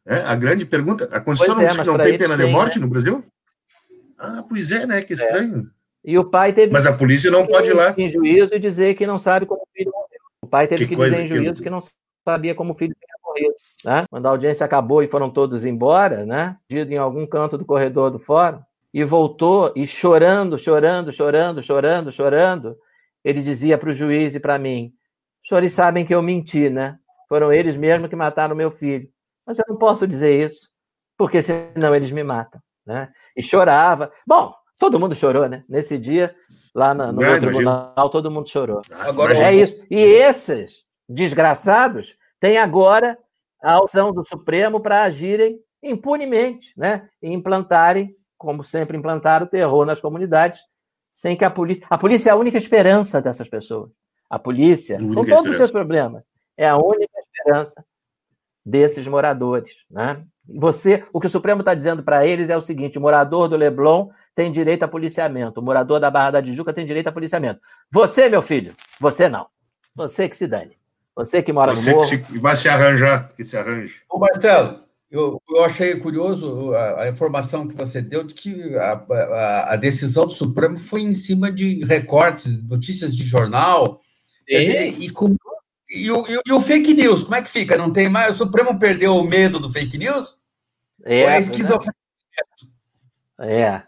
É, a grande pergunta, a Constituição não é, diz que não tem pena de morte né? no Brasil? Ah, pois é, né? Que é. estranho. É. E o pai teve Mas a polícia não pode ir lá. Em juízo e dizer que não sabe como o filho morreu. O pai teve que, que dizer em juízo que... que não sabia como o filho tinha morrido. Né? Quando a audiência acabou e foram todos embora, né? em algum canto do corredor do fórum, e voltou e chorando, chorando, chorando, chorando, chorando, ele dizia para o juiz e para mim: os senhores sabem que eu menti, né? Foram eles mesmos que mataram meu filho. Mas eu não posso dizer isso, porque senão eles me matam. Né? E chorava. Bom, todo mundo chorou, né? Nesse dia, lá no, no meu tribunal, todo mundo chorou. Agora é isso. E esses desgraçados têm agora a opção do Supremo para agirem impunemente, né? E implantarem, como sempre implantaram, o terror nas comunidades, sem que a polícia. A polícia é a única esperança dessas pessoas. A polícia, com todos esperança. os seus problemas, é a única esperança desses moradores, né? Você, o que o Supremo está dizendo para eles é o seguinte: o morador do Leblon tem direito a policiamento, o morador da Barra da Tijuca tem direito a policiamento. Você, meu filho, você não. Você que se dane. Você que mora Você no morro. Você que vai se arranjar, que se arranje. Ô, Marcelo, eu, eu achei curioso a, a, informação que você deu de que a, a, a, decisão do Supremo foi em cima de recortes, notícias de jornal. Dizer, e, com, e, o, e, o, fake news, como é que fica? Não tem mais? O Supremo perdeu o medo do fake news? É, é esquizofrenia? É.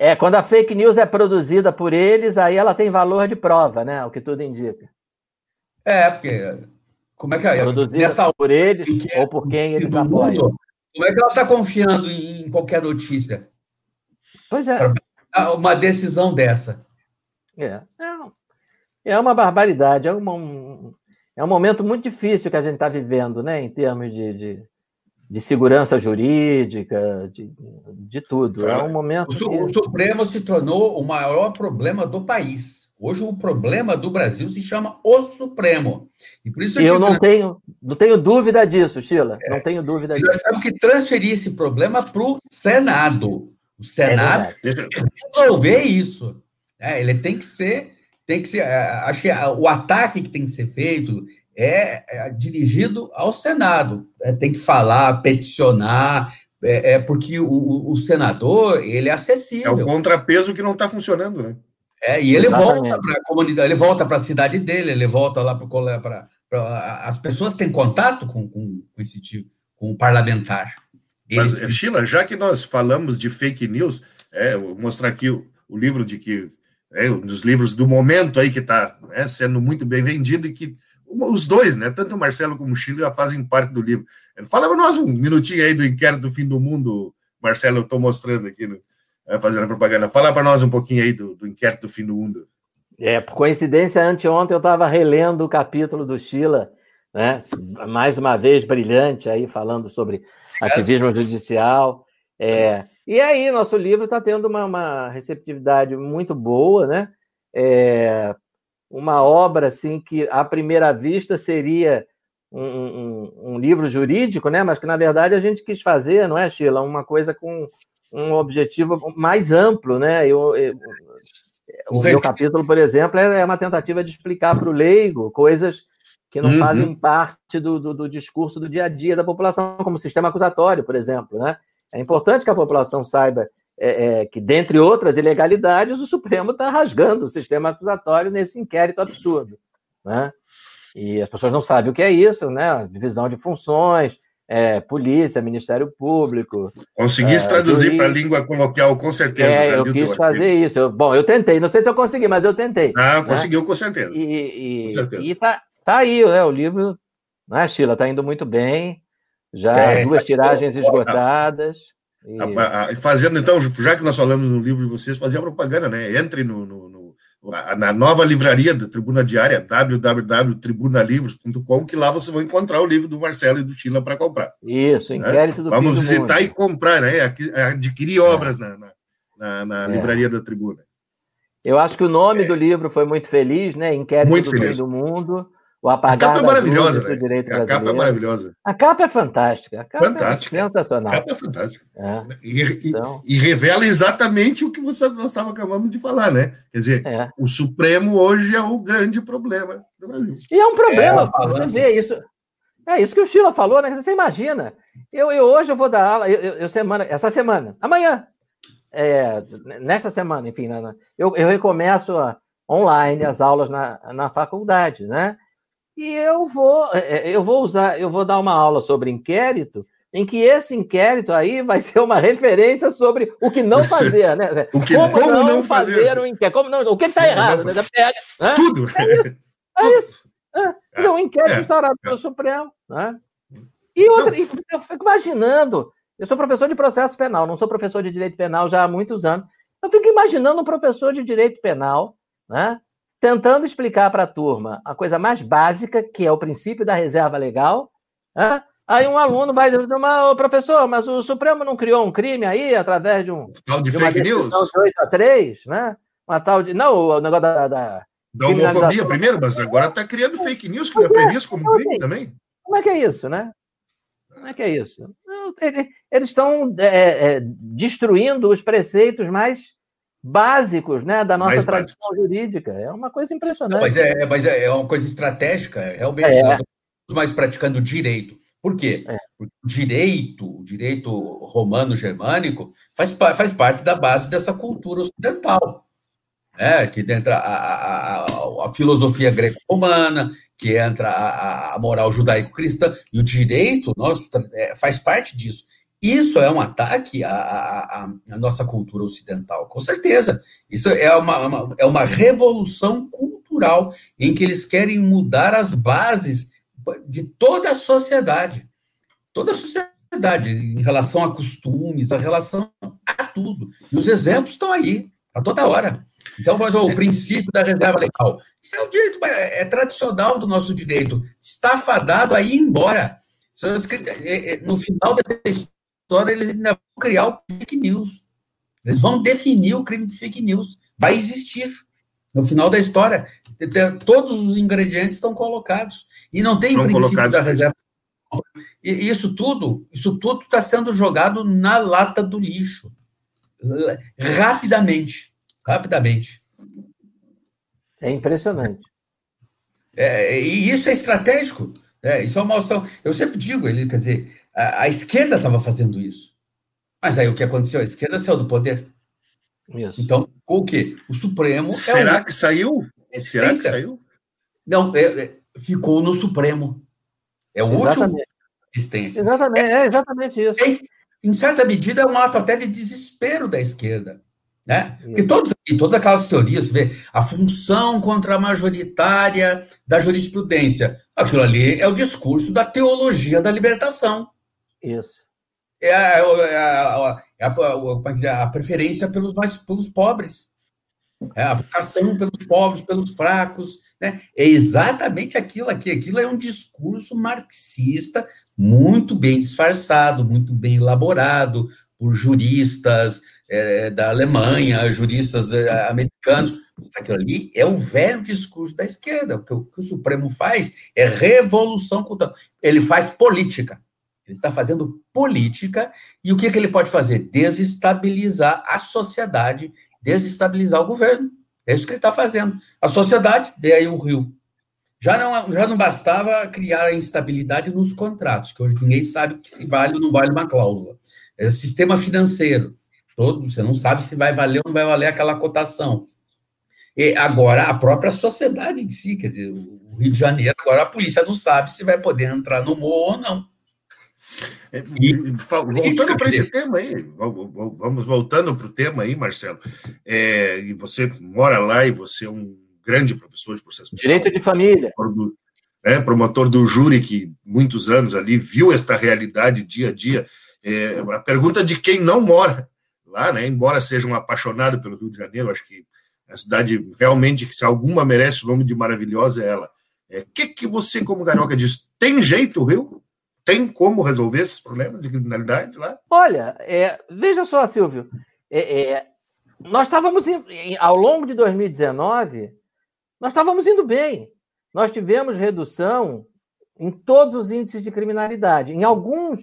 É, quando a fake news é produzida por eles, aí ela tem valor de prova, né? O que tudo indica. É, porque. Como é que é? Produzida Nessa por eles que é, ou por quem eles apoiam. Como é que ela está confiando em qualquer notícia? Pois é. Uma decisão dessa. É. É, é uma barbaridade. É, uma, um, é um momento muito difícil que a gente está vivendo, né? Em termos de, de, de segurança jurídica, de, de tudo. É um momento. O, que... o Supremo se tornou o maior problema do país. Hoje o problema do Brasil se chama o Supremo. E por isso eu, eu não tenho, não tenho dúvida disso, Sheila. É, não tenho dúvida disso. Nós temos que transferir esse problema para o Senado. O Senado é tem que resolver isso. É, ele tem que ser, tem que ser. É, acho que o ataque que tem que ser feito é, é dirigido ao Senado. É, tem que falar, peticionar, é, é porque o, o, senador ele é acessível. É o contrapeso que não está funcionando, né? É, e ele Exatamente. volta para a comunidade, ele volta para a cidade dele, ele volta lá para as pessoas têm contato com, com, com esse tipo, com o parlamentar. Mas, Sheila, já que nós falamos de fake news, é, vou mostrar aqui o, o livro de que é um dos livros do momento aí que está né, sendo muito bem vendido e que os dois, né, tanto o Marcelo como o Sheila já fazem parte do livro. Fala para nós um minutinho aí do inquérito do fim do mundo, Marcelo, eu estou mostrando aqui no, é, fazendo a propaganda. Fala para nós um pouquinho aí do, do inquérito do fim do mundo. É, por coincidência, anteontem eu estava relendo o capítulo do Sheila, né? mais uma vez brilhante aí, falando sobre ativismo judicial. É, e aí, nosso livro está tendo uma, uma, receptividade muito boa, né? É, uma obra assim que, à primeira vista, seria um, um, um, livro jurídico, né? Mas que, na verdade, a gente quis fazer, não é, Sheila? Uma coisa com um objetivo mais amplo, né? Eu, eu, o meu capítulo, por exemplo, é, é uma tentativa de explicar para o leigo coisas que não uhum. fazem parte do, do, do, discurso do dia a dia da população, como o sistema acusatório, por exemplo. Né? É importante que a população saiba é, é, que, dentre outras ilegalidades, o Supremo está rasgando o sistema acusatório nesse inquérito absurdo. Né? E as pessoas não sabem o que é isso, né? Divisão de funções, é, polícia, Ministério Público. Consegui é, traduzir para a língua coloquial, com certeza. É, eu quis fazer isso. Eu, bom, eu tentei, não sei se eu consegui, mas eu tentei. Ah, né? conseguiu com certeza. E, e, com certeza. e tá, tá aí, né? O livro, né, Sheila, tá indo muito bem. Já é, duas tiragens esgotadas. E... Fazendo, então, já que nós falamos no livro de vocês, fazia propaganda, né? Entre no, no, no na nova livraria da Tribuna Diária, www.tribunalivros.com, que lá você vai encontrar o livro do Marcelo e do Tila para comprar. Isso, né? inquérito do Vamos visitar do e comprar, né? Adquirir obras na, na, na é. livraria da Tribuna. Eu acho que o nome é. do livro foi muito feliz, né? Inquérito muito do feliz. Fim do Mundo. O apagar a capa é maravilhosa, né? direito A capa é maravilhosa. A capa é fantástica. A capa é fantástica. é sensacional. A capa é fantástica. É. E, então... e, e, revela exatamente o que você, nós estávamos acabando de falar, né? Quer dizer, é. o Supremo hoje é o grande problema do Brasil. E é um problema, é, você vê isso. É isso que o Sheila falou, né? Você imagina. Eu, eu hoje eu vou dar aula, eu, eu semana, essa semana, amanhã, é, nesta semana, enfim, né, né eu, eu recomeço a, online as aulas na, na faculdade, né? E eu vou, é, é, eu vou usar, eu vou dar uma aula sobre inquérito, em que esse inquérito aí vai ser uma referência sobre o que não fazer, né? Que, como, como não, não fazer, fazer um inquérito, como não, o que está errado, né? Pega, né? Tudo. É isso. É isso. É. é. Um inquérito é. instaurado pelo Supremo, né? E outra, eu fico imaginando, eu sou professor de processo penal, não sou professor de direito penal já há muitos anos. Eu fico imaginando um professor de direito penal, né? Tentando explicar para a turma a coisa mais básica, que é o princípio da reserva legal. Né? Aí um aluno vai dizer, professor, mas o Supremo não criou um crime aí através de um. Tal de, de fake news? De 8 a 3, né? Uma tal de. Não, o negócio da. Da, da homofobia primeiro, mas agora está criando fake news, que não é previsto como crime também. Como é que é isso, né? Como é que é isso? Eles estão é, é, destruindo os preceitos mais básicos né, da nossa Mais tradição básicos. jurídica. É uma coisa impressionante. Mas é, mas é, é uma coisa estratégica, realmente. É. Nós estamos mais praticando direito. Por quê? É. Porque o direito, o direito romano-germânico, faz, faz parte da base dessa cultura ocidental. É, que entra a, a, a, a filosofia greco-romana, que entra a, a moral judaico-cristã, e o direito nosso é, faz parte disso. Isso é um ataque à, à, à, nossa cultura ocidental, com certeza. Isso é uma, uma, é uma revolução cultural em que eles querem mudar as bases de toda a sociedade. Toda a sociedade, em relação a costumes, a relação a tudo. E os exemplos estão aí, a toda hora. Então, mas, o princípio da reserva legal. Isso é o direito, é, é tradicional do nosso direito. Está fadado a ir embora. É, é, no final dessa história, eles ainda vão criar o fake news. Eles vão definir o crime de fake news. Vai existir. No final da história, todos os ingredientes estão colocados. E não tem Estão princípio da reserva. E isso tudo, isso tudo está sendo jogado na lata do lixo. Rapidamente. Rapidamente. É impressionante. É, e isso é estratégico. É, isso é uma ação. Eu sempre digo, ele, quer dizer, a, a esquerda estava fazendo isso. Mas aí o que aconteceu? A esquerda saiu do poder. Isso. Então, o quê? O Supremo. Será é um... que saiu? Será que saiu? Não, é, é, ficou no Supremo. É o exatamente. último existência. Exatamente, é, exatamente isso. É, em certa medida, é um ato até de desespero da esquerda. Né? Porque todos, e todas aquelas teorias, vê, a função contra-majoritária da jurisprudência, aquilo ali é o discurso da teologia da libertação. Isso. É a, é a, é a, é a, preferência pelos mais pelos pobres. É a vocação pelos pobres, pelos fracos. Né? É exatamente aquilo aqui. Aquilo é um discurso marxista muito bem disfarçado, muito bem elaborado por juristas é, da Alemanha, juristas é, americanos. Aquilo ali é o velho discurso da esquerda. O que, o que o Supremo faz é revolução cultural. Ele faz política. Ele está fazendo política e o que, que ele pode fazer? Desestabilizar a sociedade, desestabilizar o governo. É isso que ele está fazendo. A sociedade, vê aí o Rio. Já não, já não bastava criar a instabilidade nos contratos, que hoje ninguém sabe se vale ou não vale uma cláusula. É o sistema financeiro. Todo, você não sabe se vai valer ou não vai valer aquela cotação. E agora, a própria sociedade em si, quer dizer, o Rio de Janeiro, agora a polícia não sabe se vai poder entrar no morro ou não. É, e, voltando para esse tema aí, vamos voltando para o tema aí, Marcelo. É, e você mora lá e você é um grande professor de processo Direito de família. né, promotor do júri que muitos anos ali viu esta realidade dia a dia. É, a pergunta de quem não mora lá, né, embora seja um apaixonado pelo Rio de Janeiro, acho que a cidade realmente, se alguma merece o nome de maravilhosa, é ela. O é, que, que você, como carioca, diz? Tem jeito Rio? Tem como resolver esses problemas de criminalidade lá? Olha, é, veja só, Silvio, é, é nós estávamos, ao longo de 2019, nós estávamos indo bem. Nós tivemos redução em todos os índices de criminalidade. Em alguns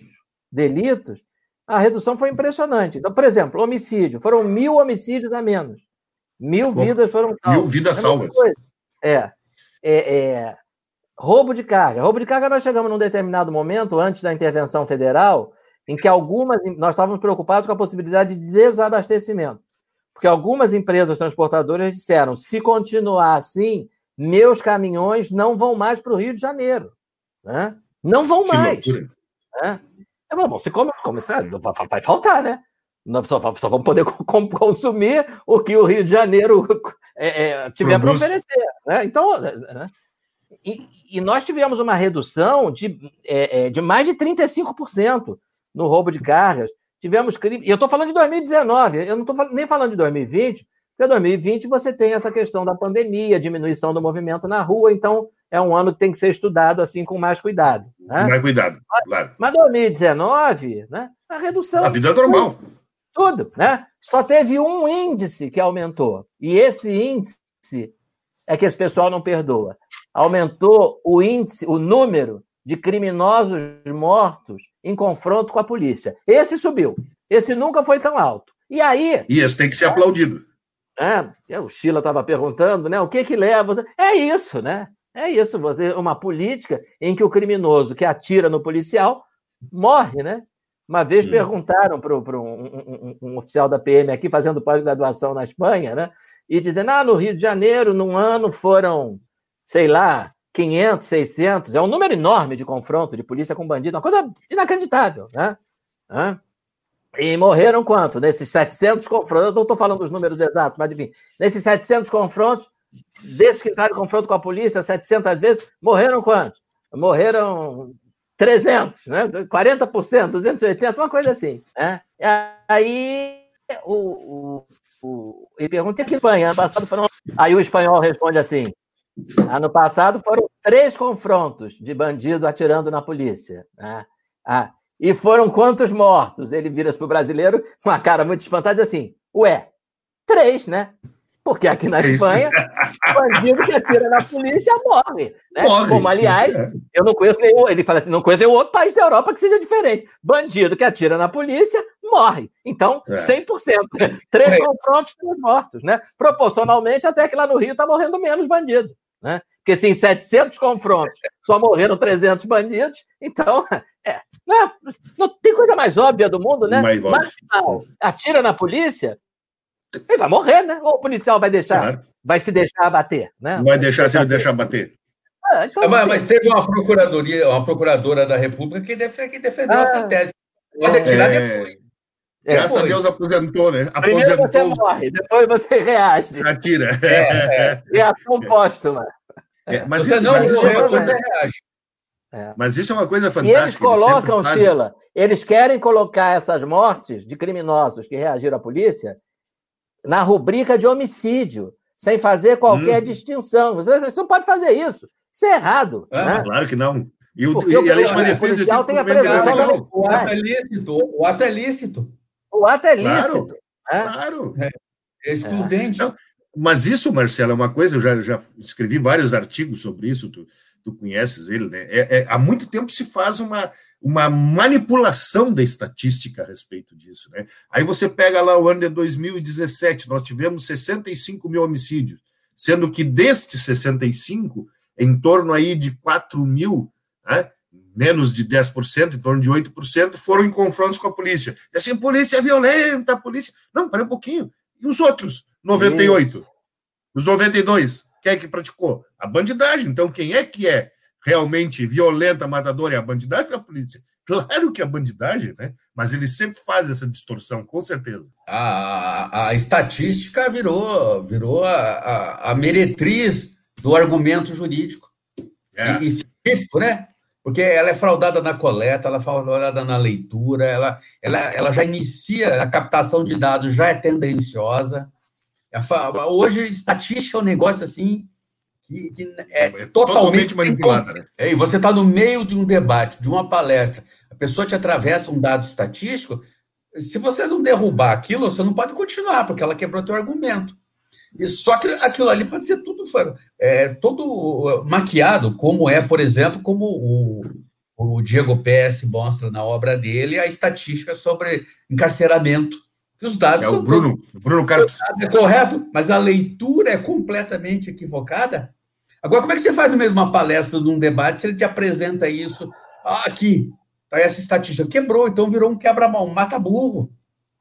delitos, a redução foi impressionante. Então, por exemplo, homicídio. Foram mil homicídios a menos. Mil Bom, vidas foram salvas. Mil vidas é salvas. É, é, é. Roubo de carga. Roubo de carga, nós chegamos num determinado momento, antes da intervenção federal, em que algumas. Nós estávamos preocupados com a possibilidade de desabastecimento. Porque algumas empresas transportadoras disseram: se continuar assim, meus caminhões não vão mais para o Rio de Janeiro. Né? Não vão que mais. Né? É bom, se come, começar, vai faltar, né? Nós só, só vamos poder consumir o que o Rio de Janeiro é, é, tiver para oferecer. Né? Então, né? E, e, nós tivemos uma redução de, é, é de mais de 35% no roubo de cargas. Tivemos crime. E eu estou falando de 2019, eu não estou nem falando de 2020, porque 2020 você tem essa questão da pandemia, diminuição do movimento na rua, então é um ano que tem que ser estudado assim com mais cuidado. Né? Mais cuidado, claro. Mas 2019, né, a redução. A vida é normal. Tudo, tudo, né? Só teve um índice que aumentou. E esse índice é que esse pessoal não perdoa. Aumentou o índice, o número de criminosos mortos em confronto com a polícia. Esse subiu. Esse nunca foi tão alto. E aí. E esse tem que ser aplaudido. É, o Sheila estava perguntando, né? O que que leva? É isso, né? É isso, você, uma política em que o criminoso que atira no policial morre, né? Uma vez hum. perguntaram para um, um, um, oficial da PM aqui, fazendo pós-graduação na Espanha, né? E dizendo, ah, no Rio de Janeiro, num ano foram, sei lá, 500, 600, é um número enorme de confronto de polícia com bandido, uma coisa inacreditável, né? E morreram quanto? Nesses 700 confrontos, eu não estou falando dos números exatos, mas enfim, nesses 700 confrontos, desses que entraram em confronto com a polícia 700 vezes, morreram quantos? Morreram 300, né? 40%, 280, uma coisa assim. Né? Aí o, o, o, ele pergunta, que Espanha? Ano passado foram... Aí o espanhol responde assim, Ano passado foram três confrontos de bandido atirando na polícia. Né? Ah, e foram quantos mortos? Ele vira-se para o brasileiro com uma cara muito espantada e diz assim: Ué, três, né? Porque aqui na Espanha, bandido que atira na polícia morre. Né? morre. Como, aliás, é. eu não conheço nenhum. Ele fala assim: não conheço nenhum outro país da Europa que seja diferente. Bandido que atira na polícia morre. Então, é. 100%. Três é. confrontos, três mortos. Né? Proporcionalmente, até que lá no Rio está morrendo menos bandido. Né? Porque se em 700 confrontos só morreram 300 bandidos, então, é, não, não tem coisa mais óbvia do mundo, né? Mais Marginal, atira na polícia, ele vai morrer, né? Ou o policial vai deixar, claro. vai se deixar abater, né? Vai deixar se deixar bater. Ah, então, mas, assim, mas, teve uma procuradoria, uma procuradora da República que, def, que defendeu ah, essa tese. Pode atirar é... depois. É, Graças a Deus aposentou, né? Primeiro você morre, depois você reage. Atira. É, é. Reação póstuma. É, mas, isso, não mas isso é uma coisa... reage. É. Mas isso é uma coisa fantástica. E eles colocam, eles Sheila, eles querem colocar essas mortes de criminosos que reagiram à polícia na rubrica de homicídio, sem fazer qualquer hum. distinção. Você não pode fazer isso. Isso é errado. Ah, né? Claro que não. E, o, e a legítima defesa tem a presunção. O ato é lícito. O ato é lícito. O ato é lícito. Claro. claro. É, é excludente. Então, mas isso, Marcelo, é uma coisa, eu já, já escrevi vários artigos sobre isso, tu, tu conheces ele, né? É, é, há muito tempo se faz uma, uma manipulação da estatística a respeito disso, né? Aí você pega lá o ano de 2017, nós tivemos 65 mil homicídios, sendo que destes 65, em torno aí de 4 mil, né? Menos de 10%, em torno de 8%, foram em confrontos com a polícia. E assim, a polícia é violenta, a polícia... Não, para um pouquinho. E os outros? 98. Os 92, quem é que praticou? A bandidagem. Então, quem é que é realmente violenta, matadora? É a bandidagem ou a polícia? Claro que é a bandidagem, né? Mas ele sempre faz essa distorção, com certeza. A, a, a estatística virou, virou a, a, a meretriz do argumento jurídico. é. e, científico, né? Porque ela é fraudada na coleta, ela é fraudada na leitura, ela, ela, ela já inicia a captação de dados, já é tendenciosa. É hoje, estatística é um negócio assim que, que é, é, totalmente, totalmente manipulada. Né? É, e você está no meio de um debate, de uma palestra, a pessoa te atravessa um dado estatístico, se você não derrubar aquilo, você não pode continuar, porque ela quebrou teu argumento. E só que aquilo ali pode ser tudo, é, todo maquiado, como é, por exemplo, como o, o Diego PS mostra na obra dele, a estatística sobre encarceramento. Os dados é o Bruno, todos, Bruno Carlos. É correto, mas a leitura é completamente equivocada. Agora, como é que você faz no meio de uma palestra, de um debate, se ele te apresenta isso ah, aqui, tá essa estatística quebrou, então virou um quebra-mão, um mata-burro.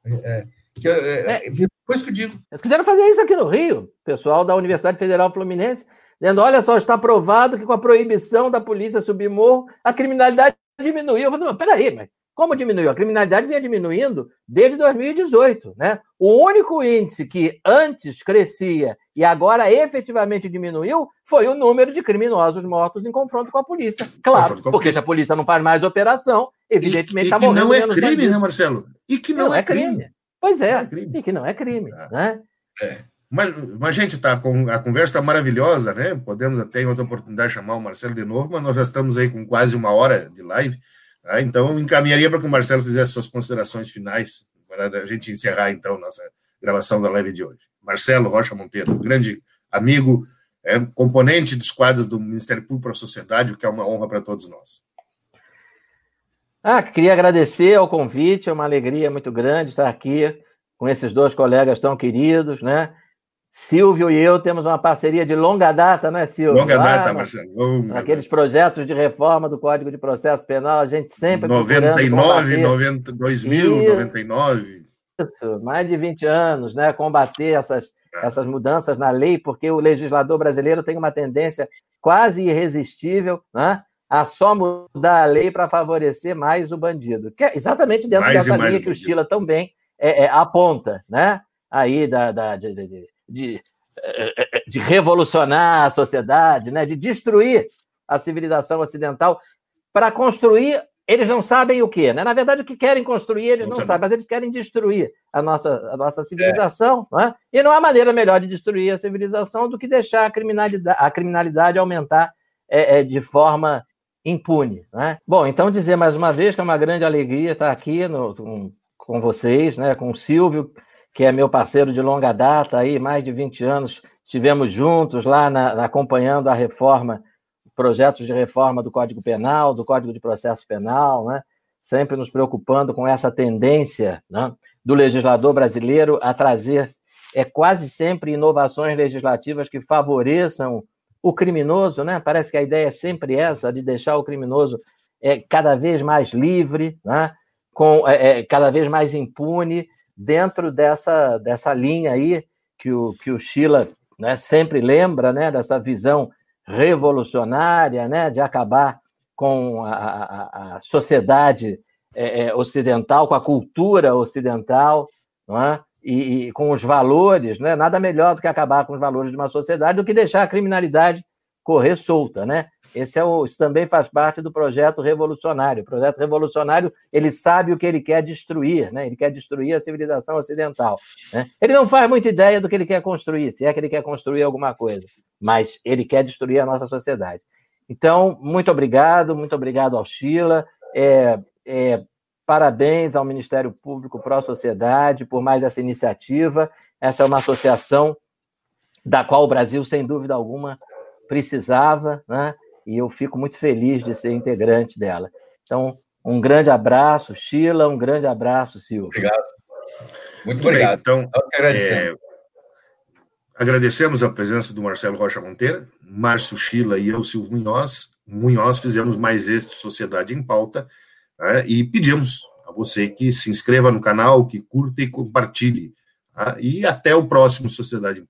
É, que, é, é, por isso que eu digo. Eles quiseram fazer isso aqui no Rio, pessoal da Universidade Federal Fluminense, dizendo: olha só, está provado que com a proibição da polícia subir morro, a criminalidade diminuiu. Eu falei, mas peraí, mas como diminuiu? A criminalidade vinha diminuindo desde 2018. Né? O único índice que antes crescia e agora efetivamente diminuiu foi o número de criminosos mortos em confronto com a polícia. Claro, porque polícia. se a polícia não faz mais operação, evidentemente está morrendo. não é crime, né, Marcelo? E que não, não é, é crime. crime. Pois é, é e que não é crime. É. Né? É. Mas, mas, gente, tá, com, a conversa está maravilhosa, né? Podemos até em outra oportunidade chamar o Marcelo de novo, mas nós já estamos aí com quase uma hora de live. Tá? Então, encaminharia para que o Marcelo fizesse suas considerações finais, para a gente encerrar, então, nossa gravação da live de hoje. Marcelo Rocha Monteiro, grande amigo, é, componente dos quadros do Ministério Público para a Sociedade, o que é uma honra para todos nós. Ah, queria agradecer ao convite, é uma alegria muito grande estar aqui com esses dois colegas tão queridos, né? Silvio e eu temos uma parceria de longa data, né, Silvio? Longa data, Marcelo. Longa aqueles projetos de reforma do Código de Processo Penal, a gente sempre. 99, 90, 2000, e... 99. Isso, mais de 20 anos, né? Combater essas, é. essas mudanças na lei, porque o legislador brasileiro tem uma tendência quase irresistível, né? A só mudar a lei para favorecer mais o bandido. Que é exatamente dentro mais dessa linha que o Chila também é, é, aponta, né? Aí da, da de, de, de, de, revolucionar a sociedade, né? de destruir a civilização ocidental para construir. Eles não sabem o que, né? Na verdade, o que querem construir, eles não, não sabem, mas eles querem destruir a nossa, a nossa civilização. É. Né? E não há maneira melhor de destruir a civilização do que deixar a criminalidade, a criminalidade aumentar é, é, de forma impune. Né? Bom, então dizer mais uma vez que é uma grande alegria estar aqui no, com, com vocês, né? com o Silvio, que é meu parceiro de longa data, aí, mais de 20 anos, estivemos juntos lá na, acompanhando a reforma, projetos de reforma do Código Penal, do Código de Processo Penal, né? sempre nos preocupando com essa tendência né? do legislador brasileiro a trazer é quase sempre inovações legislativas que favoreçam o criminoso, né? Parece que a ideia é sempre essa, de deixar o criminoso é, cada vez mais livre, né? Com, é, é, cada vez mais impune, dentro dessa, dessa linha aí que o, que o Sheila né, sempre lembra, né? Dessa visão revolucionária, né? De acabar com a, a, a sociedade é, é, ocidental, com a cultura ocidental, não é? E, e, com os valores, né? nada melhor do que acabar com os valores de uma sociedade do que deixar a criminalidade correr solta, né? Esse é o, isso também faz parte do projeto revolucionário. O projeto revolucionário ele sabe o que ele quer destruir, né? Ele quer destruir a civilização ocidental. Né? Ele não faz muita ideia do que ele quer construir, se é que ele quer construir alguma coisa, mas ele quer destruir a nossa sociedade. Então, muito obrigado, muito obrigado ao Sheila. É, é, Parabéns ao Ministério Público Pró Sociedade por mais essa iniciativa. Essa é uma associação da qual o Brasil, sem dúvida alguma, precisava, né? E eu fico muito feliz de ser integrante dela. Então, um grande abraço, Sheila, um grande abraço, Silvio. Obrigado. Muito, muito obrigado. Bem, então, é, agradecemos a presença do Marcelo Rocha Monteira, Márcio Sheila e eu, Silvio Munhoz. Munhoz fizemos mais este Sociedade em Pauta. Né? E pedimos a você que se inscreva no canal, que curta e compartilhe. Tá? E até o próximo Sociedade em